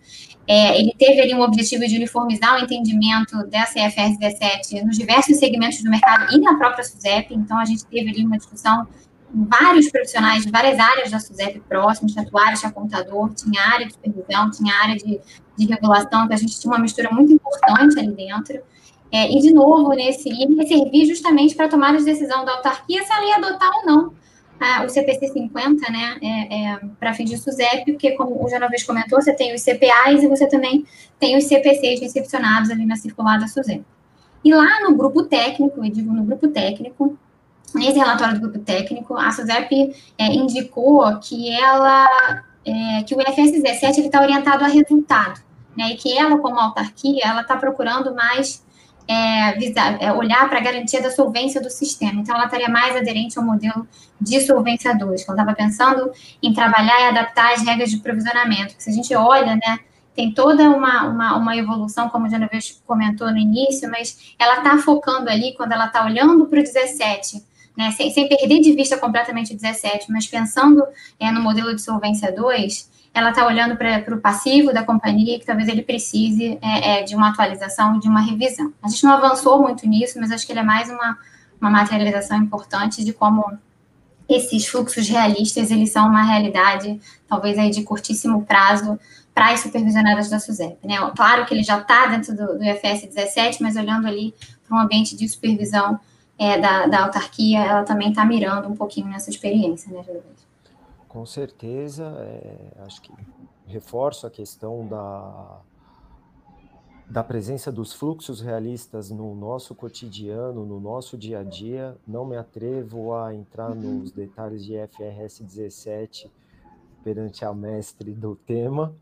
É, ele teve ali um objetivo de uniformizar o entendimento dessa IFRS 17 nos diversos segmentos do mercado e na própria SUSEP, então a gente teve ali uma discussão vários profissionais de várias áreas da SUSEP próximos, tinha atuário, tinha contador, tinha área de supervisão, tinha área de, de regulação, que a gente tinha uma mistura muito importante ali dentro. É, e, de novo, nesse, ele servir justamente para tomar a decisão da autarquia se ela ia adotar ou não o CPC 50, né, é, é, para fins de SUSEP, porque, como o Genovese comentou, você tem os CPAs e você também tem os CPCs recepcionados ali na circular da SUSEP. E lá no grupo técnico, eu digo no grupo técnico, nesse relatório do grupo técnico, a SUSEP é, indicou que ela, é, que o IFS 17 está orientado a resultado, né, e que ela, como autarquia, ela está procurando mais é, visar, é, olhar para a garantia da solvência do sistema. Então, ela estaria mais aderente ao modelo de solvência 2, que ela estava pensando em trabalhar e adaptar as regras de provisionamento. se a gente olha, né, tem toda uma, uma, uma evolução, como o Genovese comentou no início, mas ela está focando ali, quando ela está olhando para o 17, né, sem, sem perder de vista completamente o 17, mas pensando é, no modelo de solvência 2, ela está olhando para o passivo da companhia, que talvez ele precise é, é, de uma atualização de uma revisão. A gente não avançou muito nisso, mas acho que ele é mais uma, uma materialização importante de como esses fluxos realistas, eles são uma realidade, talvez aí de curtíssimo prazo, para as supervisionadas da SUSEP. Né? Claro que ele já está dentro do, do IFS 17, mas olhando ali para um ambiente de supervisão é, da, da autarquia, ela também está mirando um pouquinho nessa experiência, né, Júlio? Com certeza, é, acho que reforço a questão da, da presença dos fluxos realistas no nosso cotidiano, no nosso dia a dia. Não me atrevo a entrar uhum. nos detalhes de FRS 17 perante a mestre do tema,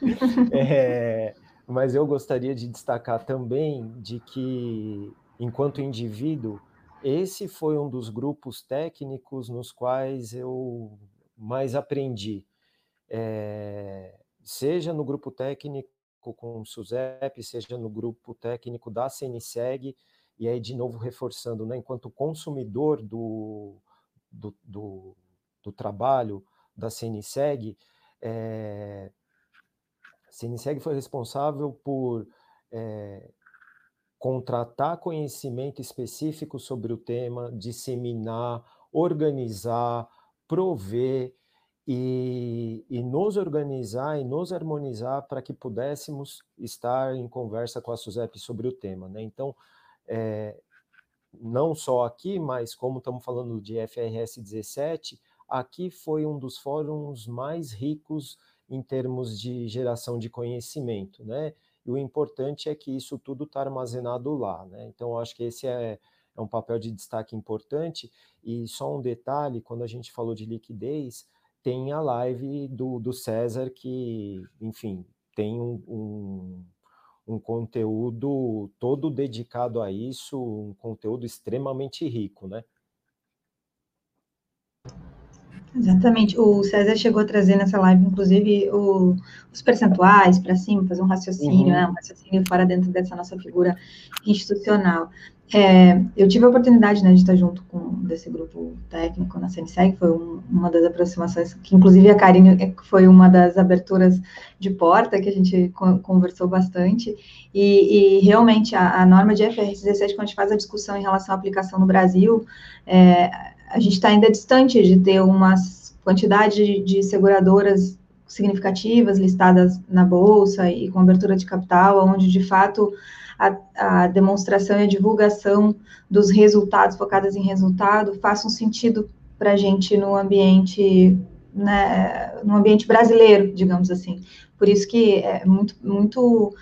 é, mas eu gostaria de destacar também de que, enquanto indivíduo, esse foi um dos grupos técnicos nos quais eu mais aprendi, é, seja no grupo técnico com o SUSEP, seja no grupo técnico da CNSEG, e aí de novo reforçando, né, enquanto consumidor do, do, do, do trabalho da CNSEG, é, a CNSEG foi responsável por é, contratar conhecimento específico sobre o tema, disseminar, organizar, prover e, e, nos organizar e nos harmonizar para que pudéssemos estar em conversa com a SUSEP sobre o tema. Né? Então, é, não só aqui, mas como estamos falando de FRS 17, aqui foi um dos fóruns mais ricos em termos de geração de conhecimento, né? E o importante é que isso tudo está armazenado lá, né? Então, acho que esse é, é um papel de destaque importante. E só um detalhe: quando a gente falou de liquidez, tem a live do, do César, que, enfim, tem um, um, um conteúdo todo dedicado a isso, um conteúdo extremamente rico, né? Exatamente. O César chegou a trazer nessa live, inclusive, o, os percentuais para cima, fazer um raciocínio, uhum. né? um raciocínio fora dentro dessa nossa figura institucional. É, eu tive a oportunidade né, de estar junto com desse grupo técnico na CNSEG, foi um, uma das aproximações, que inclusive a Karine é, foi uma das aberturas de porta que a gente conversou bastante, e, e realmente a, a, norma de FRS 17, quando a gente faz a discussão em relação à aplicação no Brasil, é, a gente está ainda distante de ter uma quantidade de, seguradoras significativas listadas na bolsa e com abertura de capital, onde de fato a, a demonstração e a divulgação dos resultados focadas em resultado façam sentido para a gente no ambiente, né, no ambiente brasileiro, digamos assim. Por isso que é muito, muito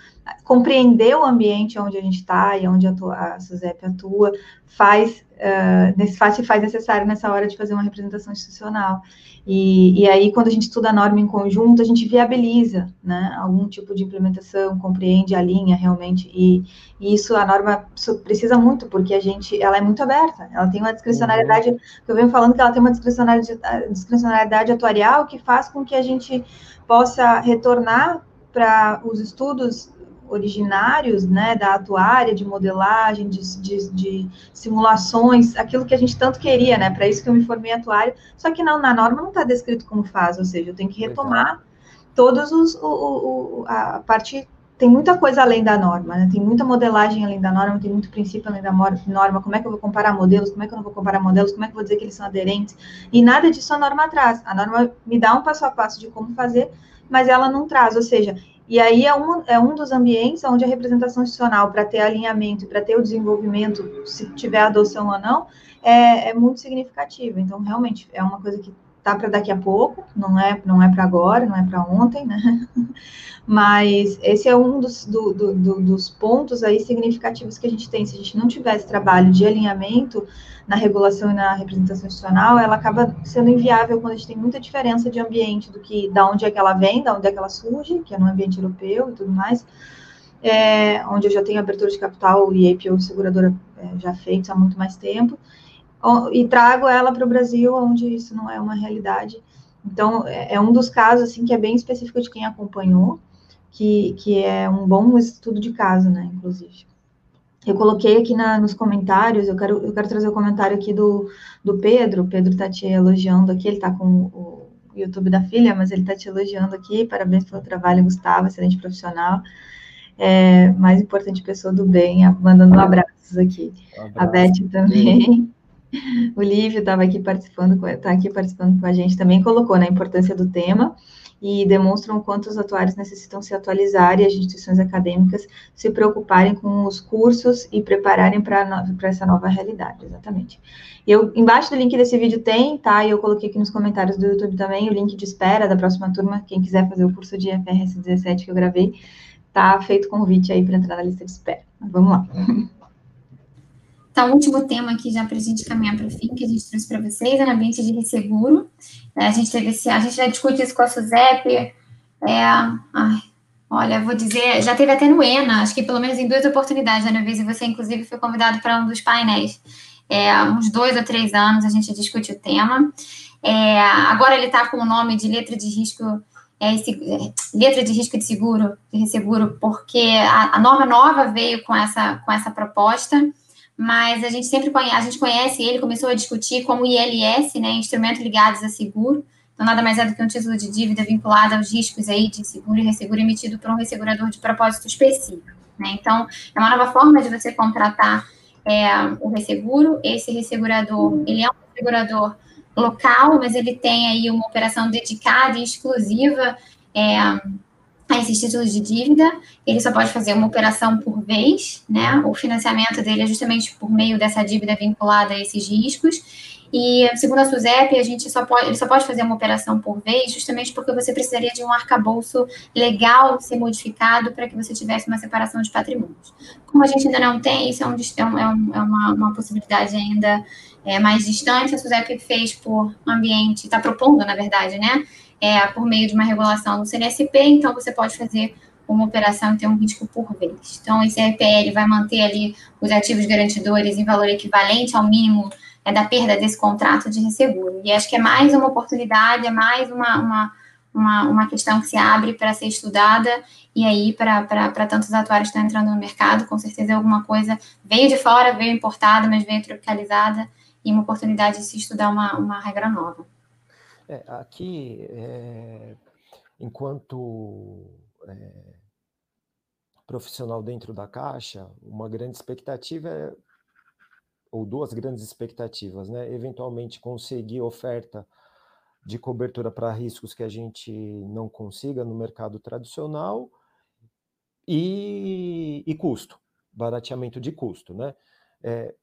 compreender o ambiente onde a gente está e onde a, a SUSEP atua faz, uh, faz, se faz necessário nessa hora de fazer uma representação institucional. E, e, aí, quando a gente estuda a norma em conjunto, a gente viabiliza né, algum tipo de implementação, compreende a linha realmente, e, e, isso a norma precisa muito, porque a gente, ela é muito aberta, ela tem uma discricionariedade, uhum. eu venho falando que ela tem uma discricionariedade, discricionariedade atuarial que faz com que a gente possa retornar para os estudos originários, né, da atuária, de modelagem, de, de, de, simulações, aquilo que a gente tanto queria, né, para isso que eu me formei atuário, só que não, na norma não está descrito como faz, ou seja, eu tenho que retomar todos os, o, o, a parte, tem muita coisa além da norma, né, tem muita modelagem além da norma, tem muito princípio além da norma, como é que eu vou comparar modelos, como é que eu não vou comparar modelos, como é que eu vou dizer que eles são aderentes, e nada disso a norma traz, a norma me dá um passo a passo de como fazer, mas ela não traz, ou seja, e aí é um, é um dos ambientes onde a representação institucional, para ter alinhamento, para ter o desenvolvimento, se tiver adoção ou não, é, é muito significativa. Então, realmente, é uma coisa que tá para daqui a pouco, não é, não é para agora, não é para ontem, né? Mas esse é um dos, do, do, do, dos pontos aí significativos que a gente tem. Se a gente não tivesse trabalho de alinhamento na regulação e na representação institucional, ela acaba sendo inviável quando a gente tem muita diferença de ambiente do que da onde é que ela vem, da onde é que ela surge, que é no ambiente europeu e tudo mais. É, onde eu já tenho abertura de capital e IPO seguradora é, já feitos há muito mais tempo, e trago ela para o Brasil, onde isso não é uma realidade. Então, é, é um dos casos, assim, que é bem específico de quem acompanhou, que, que é um bom estudo de caso, né, inclusive. Eu coloquei aqui na, nos comentários, eu quero, eu quero trazer o um comentário aqui do, do Pedro, o Pedro está te elogiando aqui, ele está com o YouTube da filha, mas ele está te elogiando aqui, parabéns pelo trabalho, Gustavo, excelente profissional, é, mais importante, pessoa do bem, mandando abraços aqui. Um abraço. A Beth também. O Lívio estava aqui participando, está aqui participando com a gente, também colocou na né, importância do tema e demonstram o quanto os atuários necessitam se atualizar e as instituições acadêmicas se preocuparem com os cursos e prepararem para essa nova realidade, exatamente. Eu, embaixo do link desse vídeo tem, tá? E eu coloquei aqui nos comentários do YouTube também o link de espera da próxima turma, quem quiser fazer o curso de FRS 17 que eu gravei, tá feito convite aí para entrar na lista de espera. Vamos lá. Tá, o último tema aqui já para a gente caminhar para o fim, que a gente trouxe para vocês, é no ambiente de resseguro. É, a gente teve esse, a gente já discute isso com a SUSEP. É, ai, olha, vou dizer, já teve até no ENA, acho que pelo menos em duas oportunidades, Ana Vez, e você, inclusive, foi convidado para um dos painéis. É, uns dois ou três anos a gente discute o tema. É, agora ele está com o nome de letra de risco, é, é, letra de risco de seguro, de resseguro, porque a, a norma nova veio com essa, com essa proposta mas a gente sempre conhece, a gente conhece ele, começou a discutir como ILS, né, instrumento ligados a seguro, então nada mais é do que um título de dívida vinculado aos riscos aí de seguro e resseguro emitido por um ressegurador de propósito específico, né, então é uma nova forma de você contratar é, o resseguro, esse ressegurador, ele é um ressegurador local, mas ele tem aí uma operação dedicada e exclusiva é, a esses títulos de dívida, ele só pode fazer uma operação por vez, né? O financiamento dele é justamente por meio dessa dívida vinculada a esses riscos. E segundo a SUSEP, a gente só pode, ele só pode fazer uma operação por vez, justamente porque você precisaria de um arcabouço legal ser modificado para que você tivesse uma separação de patrimônios. Como a gente ainda não tem, isso é, um, é, um, é uma, uma, possibilidade ainda é, mais distante. A SUSEP fez por ambiente, está propondo, na verdade, né? É, por meio de uma regulação do CNSP, então você pode fazer uma operação e ter um risco por vez. Então, esse RPL vai manter ali os ativos garantidores em valor equivalente ao mínimo é, da perda desse contrato de resseguro. E acho que é mais uma oportunidade, é mais uma, uma, uma, uma questão que se abre para ser estudada, e aí, para tantos atuários que estão entrando no mercado, com certeza alguma coisa veio de fora, veio importada, mas veio tropicalizada, e uma oportunidade de se estudar uma, uma regra nova. É, aqui, é, enquanto é, profissional dentro da Caixa, uma grande expectativa é, ou duas grandes expectativas, né? Eventualmente conseguir oferta de cobertura para riscos que a gente não consiga no mercado tradicional e, e custo, barateamento de custo, né? É,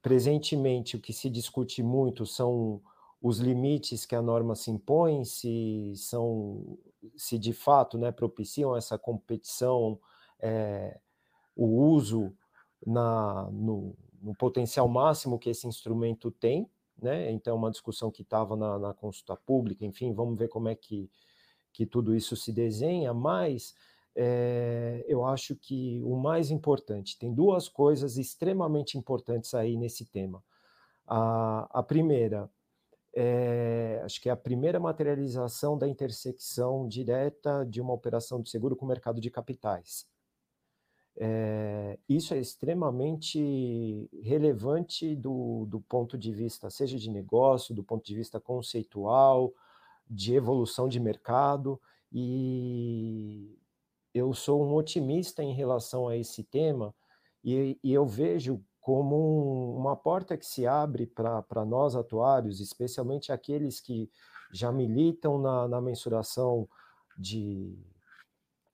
presentemente, o que se discute muito são os limites que a norma se impõe, se são, se de fato, né, propiciam essa competição, é, o uso na, no, no potencial máximo que esse instrumento tem, né? Então, uma discussão que estava na, na, consulta pública, enfim, vamos ver como é que, que tudo isso se desenha, mas é, eu acho que o mais importante, tem duas coisas extremamente importantes aí nesse tema. A, a primeira, é, acho que é a primeira materialização da intersecção direta de uma operação de seguro com o mercado de capitais. É, isso é extremamente relevante do, do ponto de vista, seja de negócio, do ponto de vista conceitual, de evolução de mercado, e eu sou um otimista em relação a esse tema, e, e eu vejo como um, uma porta que se abre para nós atuários, especialmente aqueles que já militam na, na mensuração de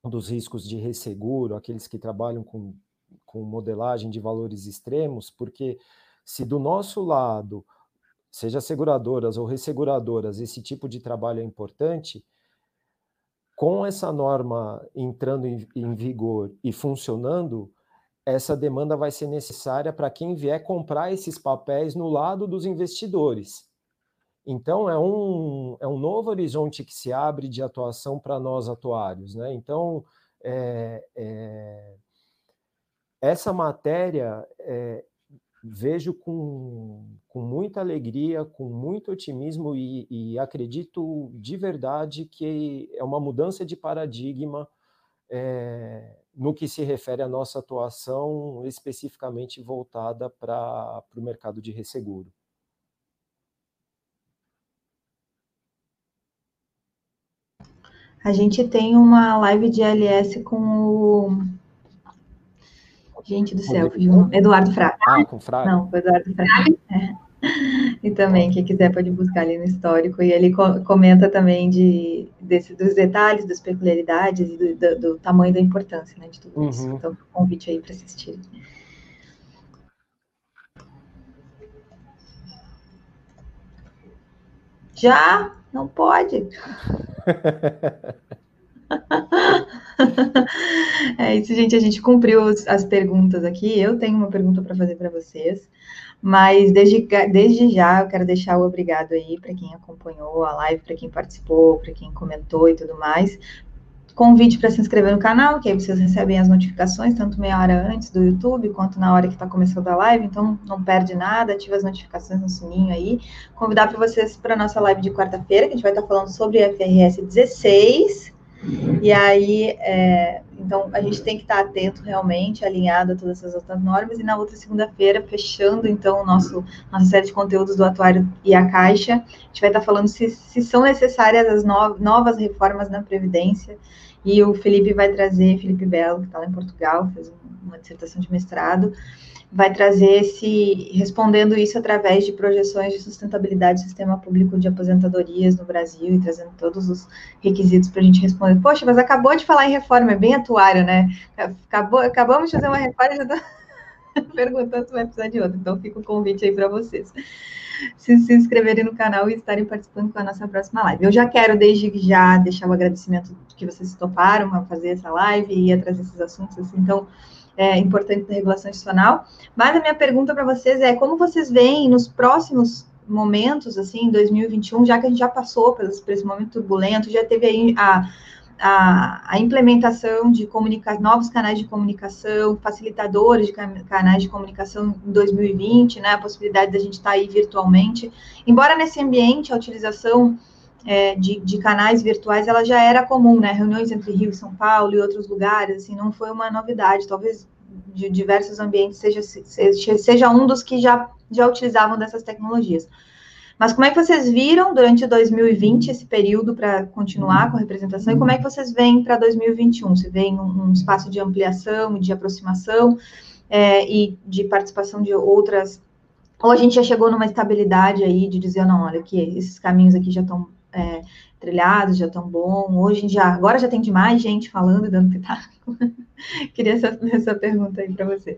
dos riscos de resseguro, aqueles que trabalham com, com modelagem de valores extremos, porque se do nosso lado, seja seguradoras ou resseguradoras, esse tipo de trabalho é importante, com essa norma entrando em, em vigor e funcionando, essa demanda vai ser necessária para quem vier comprar esses papéis no lado dos investidores. Então, é um, é um novo horizonte que se abre de atuação para nós atuários. Né? Então, é, é, essa matéria é, vejo com, com muita alegria, com muito otimismo e, e, acredito de verdade que é uma mudança de paradigma é, no que se refere à nossa atuação especificamente voltada para o mercado de resseguro. A gente tem uma live de LS com o. Gente do céu. Eduardo Fraga. Ah, com Fraga? Não, com Eduardo Fraga. É. E também, quem quiser pode buscar ali no histórico. E ele comenta também de, desse, dos detalhes, das peculiaridades e do, do, do, tamanho da importância né, de tudo uhum. isso. Então, convite aí para assistir. Já? Não pode. é isso, gente. A gente cumpriu as perguntas aqui. Eu tenho uma pergunta para fazer para vocês, mas desde, desde já eu quero deixar o obrigado aí para quem acompanhou a live, para quem participou, para quem comentou e tudo mais. Convite para se inscrever no canal, que aí vocês recebem as notificações, tanto meia hora antes do YouTube, quanto na hora que está começando a live, então não perde nada, ativa as notificações no sininho aí. Convidar para vocês para a nossa live de quarta-feira, que a gente vai estar tá falando sobre FRS 16. E aí, é, então, a gente tem que estar atento realmente, alinhado a todas essas outras normas. E na outra segunda-feira, fechando, então, o nosso, nossa série de conteúdos do Atuário e a Caixa, a gente vai estar falando se, se são necessárias as no, novas reformas na Previdência e o Felipe vai trazer, Felipe Belo, que está lá em Portugal, fez uma dissertação de mestrado, vai trazer esse, respondendo isso através de projeções de sustentabilidade do sistema público de aposentadorias no Brasil e trazendo todos os requisitos para a gente responder. Poxa, mas acabou de falar em reforma, é bem atuário, né? Acabou, acabamos de fazer uma reforma, já estou perguntando se vai precisar de outra. Então, fica o convite aí para vocês se, se inscreverem no canal e estarem participando com a nossa próxima live. Eu já quero, desde já, deixar o agradecimento que vocês toparam a fazer essa live e a trazer esses assuntos, assim, então, é, importante da regulação institucional. Mas a minha pergunta para vocês é como vocês veem nos próximos momentos, assim, em 2021, já que a gente já passou por esse momento turbulento, já teve aí a a, a implementação de novos canais de comunicação, facilitadores de canais de comunicação em 2020, né, a possibilidade da gente estar tá aí virtualmente. Embora nesse ambiente a utilização é, de, de, canais virtuais, ela já era comum, né? Reuniões entre Rio e São Paulo e outros lugares, assim, não foi uma novidade. Talvez de diversos ambientes seja, seja, um dos que já, já utilizavam dessas tecnologias. Mas como é que vocês viram durante 2020 esse período para continuar com a representação e como é que vocês veem para 2021? Você vê um, um, espaço de ampliação, de aproximação é, e de participação de outras? Ou a gente já chegou numa estabilidade aí de dizer, não, olha, que esses caminhos aqui já estão é, trilhados, já estão bom. Hoje já, agora já tem demais gente falando, dando pitaco. Queria essa, essa pergunta aí para você.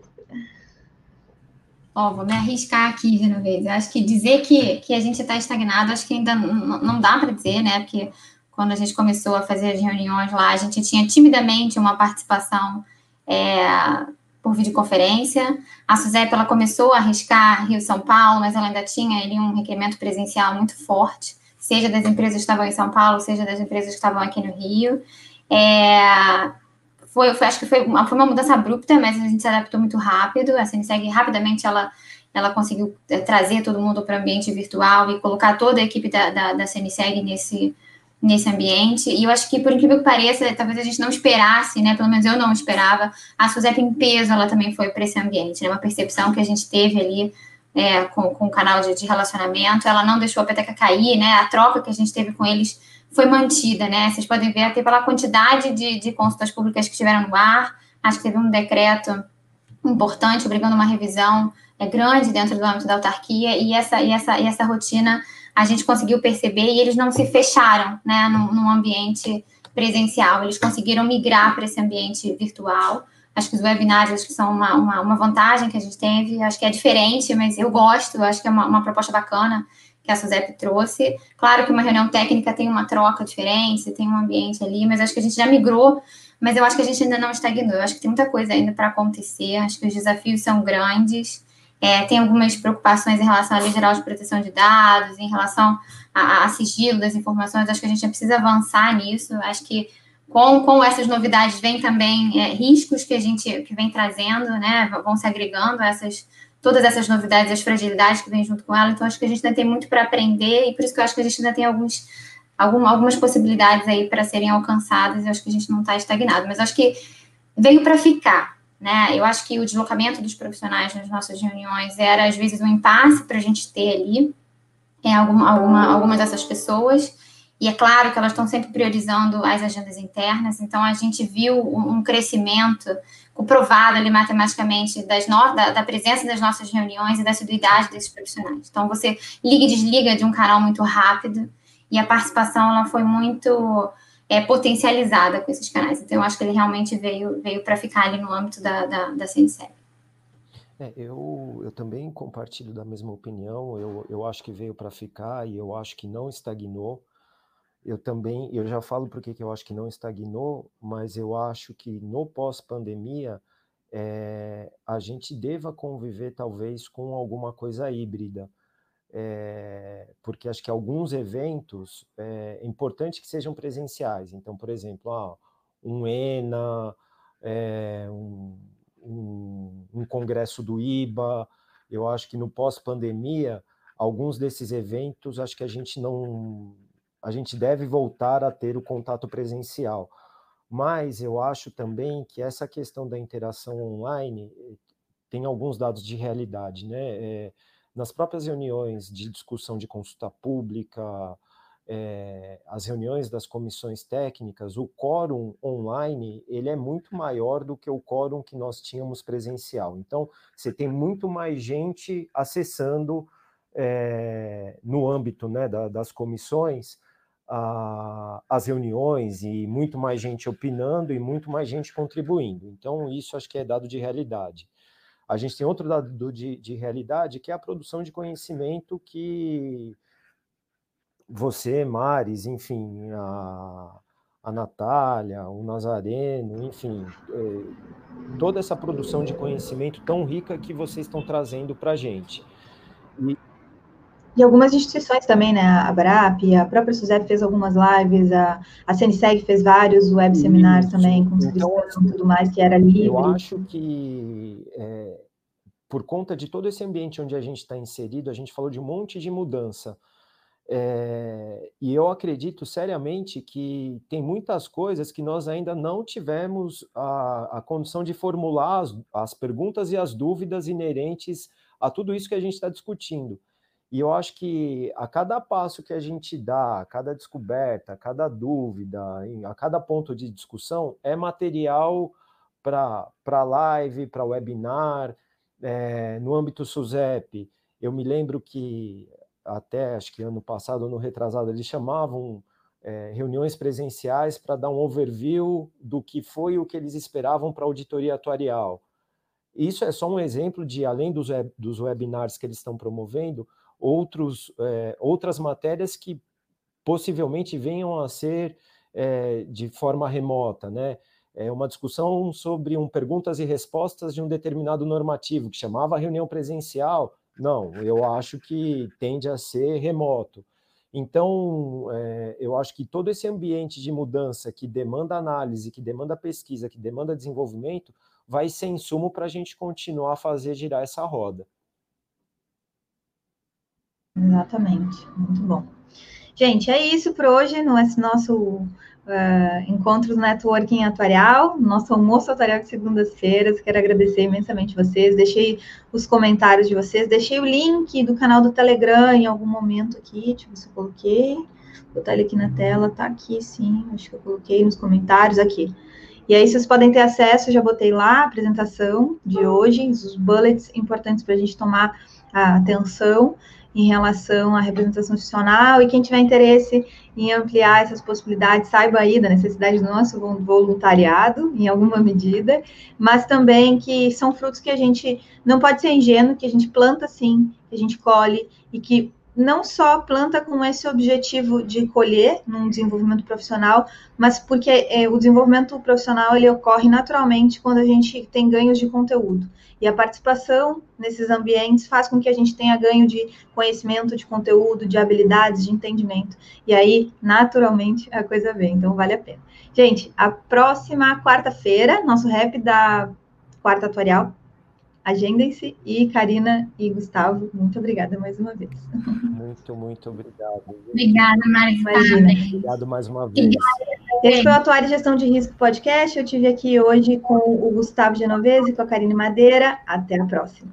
Ó, vou me arriscar aqui, Genovese. Acho que dizer que, que a gente está estagnado, acho que ainda não, dá para dizer, né? Porque quando a gente começou a fazer as reuniões lá, a gente tinha timidamente uma participação é, por videoconferência. A Suzep, ela começou a arriscar Rio-São Paulo, mas ela ainda tinha ali um requerimento presencial muito forte, seja das empresas que estavam em São Paulo, seja das empresas que estavam aqui no Rio. É, foi, foi, acho que foi uma, foi uma mudança abrupta, mas a gente se adaptou muito rápido. A CNSEG rapidamente ela, ela conseguiu é, trazer todo mundo para o ambiente virtual e colocar toda a equipe da, da, da CNSEG nesse, nesse ambiente. E eu acho que, por incrível que pareça, talvez a gente não esperasse, né? Pelo menos eu não esperava. A Suzep em peso, ela também foi para esse ambiente, né? Uma percepção que a gente teve ali é, com, com o canal de, de relacionamento. Ela não deixou a peteca cair, né? A troca que a gente teve com eles foi mantida, né? Vocês podem ver até pela quantidade de, de consultas públicas que estiveram no ar. Acho que teve um decreto importante, obrigando uma revisão é, grande dentro do âmbito da autarquia, e essa, e essa, e essa rotina a gente conseguiu perceber e eles não se fecharam né, num, num ambiente presencial, eles conseguiram migrar para esse ambiente virtual. Acho que os webinários acho que são uma, uma, uma, vantagem que a gente teve, acho que é diferente, mas eu gosto, acho que é uma, uma proposta bacana que a SUSEP trouxe. Claro que uma reunião técnica tem uma troca diferente, tem um ambiente ali, mas acho que a gente já migrou, mas eu acho que a gente ainda não estagnou. Eu acho que tem muita coisa ainda para acontecer, acho que os desafios são grandes. É, tem algumas preocupações em relação à Lei Geral de Proteção de Dados, em relação a, a sigilo das informações. Acho que a gente precisa avançar nisso. Acho que com, com essas novidades vem também é, riscos que a gente que vem trazendo, né? Vão se agregando essas todas essas novidades, as fragilidades que vêm junto com ela. Então, acho que a gente ainda tem muito para aprender e por isso que eu acho que a gente ainda tem alguns, alguma, algumas possibilidades aí para serem alcançadas. Eu acho que a gente não está estagnado, mas acho que veio para ficar. Né? Eu acho que o deslocamento dos profissionais nas nossas reuniões era, às vezes, um impasse para a gente ter ali alguma, alguma, algumas dessas pessoas. E é claro que elas estão sempre priorizando as agendas internas, então a gente viu um crescimento comprovado ali matematicamente das no, da, da, presença das nossas reuniões e da assiduidade desses profissionais. Então você liga e desliga de um canal muito rápido e a participação ela foi muito é, potencializada com esses canais. Então eu acho que ele realmente veio, veio para ficar ali no âmbito da, da, da. É, eu, eu também compartilho da mesma opinião. Eu, eu acho que veio para ficar e eu acho que não estagnou eu também, eu já falo porque que eu acho que não estagnou, mas eu acho que no pós-pandemia é, a gente deva conviver talvez com alguma coisa híbrida, é, porque acho que alguns eventos é, é importante que sejam presenciais. Então, por exemplo, ah, um ENA, um, um, um congresso do IBA, eu acho que no pós-pandemia alguns desses eventos acho que a gente não a gente deve voltar a ter o contato presencial. Mas eu acho também que essa questão da interação online eh, tem alguns dados de realidade, né? É, nas próprias reuniões de discussão de consulta pública, é, as reuniões das comissões técnicas, o quórum online ele é muito maior do que o quórum que nós tínhamos presencial. Então, você tem muito mais gente acessando é, no âmbito né, da, das comissões a, as reuniões e muito mais gente opinando e muito mais gente contribuindo. Então, isso acho que é dado de realidade. A gente tem outro dado de, de realidade, que é a produção de conhecimento que você, Mares, enfim, a, a Natália, o Nazareno, enfim, é, toda essa produção de conhecimento tão rica que vocês estão trazendo para a gente. E, e algumas instituições também, né? A BRAP, a própria SUSEP fez algumas lives, a, a CNSEG fez vários web seminários também, com então, assim, tudo mais, que era livre. Eu acho que, é, por conta de todo esse ambiente onde a gente está inserido, a gente falou de um monte de mudança. É, e eu acredito seriamente que tem muitas coisas que nós ainda não tivemos a, a condição de formular as, as perguntas e as dúvidas inerentes a tudo isso que a gente está discutindo. E eu acho que a cada passo que a gente dá, a cada descoberta, a cada dúvida, a cada ponto de discussão, é material para live, para webinar, é, no âmbito SUSEP. Eu me lembro que até acho que ano passado, ano retrasado, eles chamavam é, reuniões presenciais para dar um overview do que foi o que eles esperavam para a auditoria atuarial. Isso é só um exemplo de, além dos, web, dos webinars que eles estão promovendo, outros, é, outras matérias que possivelmente venham a ser é, de forma remota, né? É uma discussão sobre um perguntas e respostas de um determinado normativo, que chamava reunião presencial. Não, eu acho que tende a ser remoto. Então, é, eu acho que todo esse ambiente de mudança que demanda análise, que demanda pesquisa, que demanda desenvolvimento, vai ser insumo para a gente continuar a fazer girar essa roda. Exatamente, muito bom. Gente, é isso por hoje no nosso uh, Encontros Networking Atuarial, nosso almoço atuarial de segundas-feiras. Quero agradecer imensamente vocês. Deixei os comentários de vocês, deixei o link do canal do Telegram em algum momento aqui. Deixa eu ver se eu coloquei. Vou botar ele aqui na tela, tá aqui sim. Acho que eu coloquei nos comentários aqui. E aí vocês podem ter acesso, já botei lá a apresentação de hoje, os bullets importantes para a gente tomar a atenção em relação à representação institucional, e quem tiver interesse em ampliar essas possibilidades, saiba aí da necessidade do nosso voluntariado, em alguma medida, mas também que são frutos que a gente não pode ser ingênuo, que a gente planta sim, que a gente colhe, e que não só planta com esse objetivo de colher num desenvolvimento profissional, mas porque é, o desenvolvimento profissional ele ocorre naturalmente quando a gente tem ganhos de conteúdo. E a participação nesses ambientes faz com que a gente tenha ganho de conhecimento, de conteúdo, de habilidades, de entendimento. E aí, naturalmente, a coisa vem. Então, vale a pena. Gente, a próxima quarta-feira, nosso rap da quarta tutorial. Agendem-se. E Karina e Gustavo, muito obrigada mais uma vez. Muito, muito obrigado. Obrigada, Maria. Imagina. Obrigado mais uma vez. Obrigada. Esse foi o Atuário de Gestão de Risco Podcast. Eu tive aqui hoje com o Gustavo Genovese e com a Karine Madeira. Até a próxima.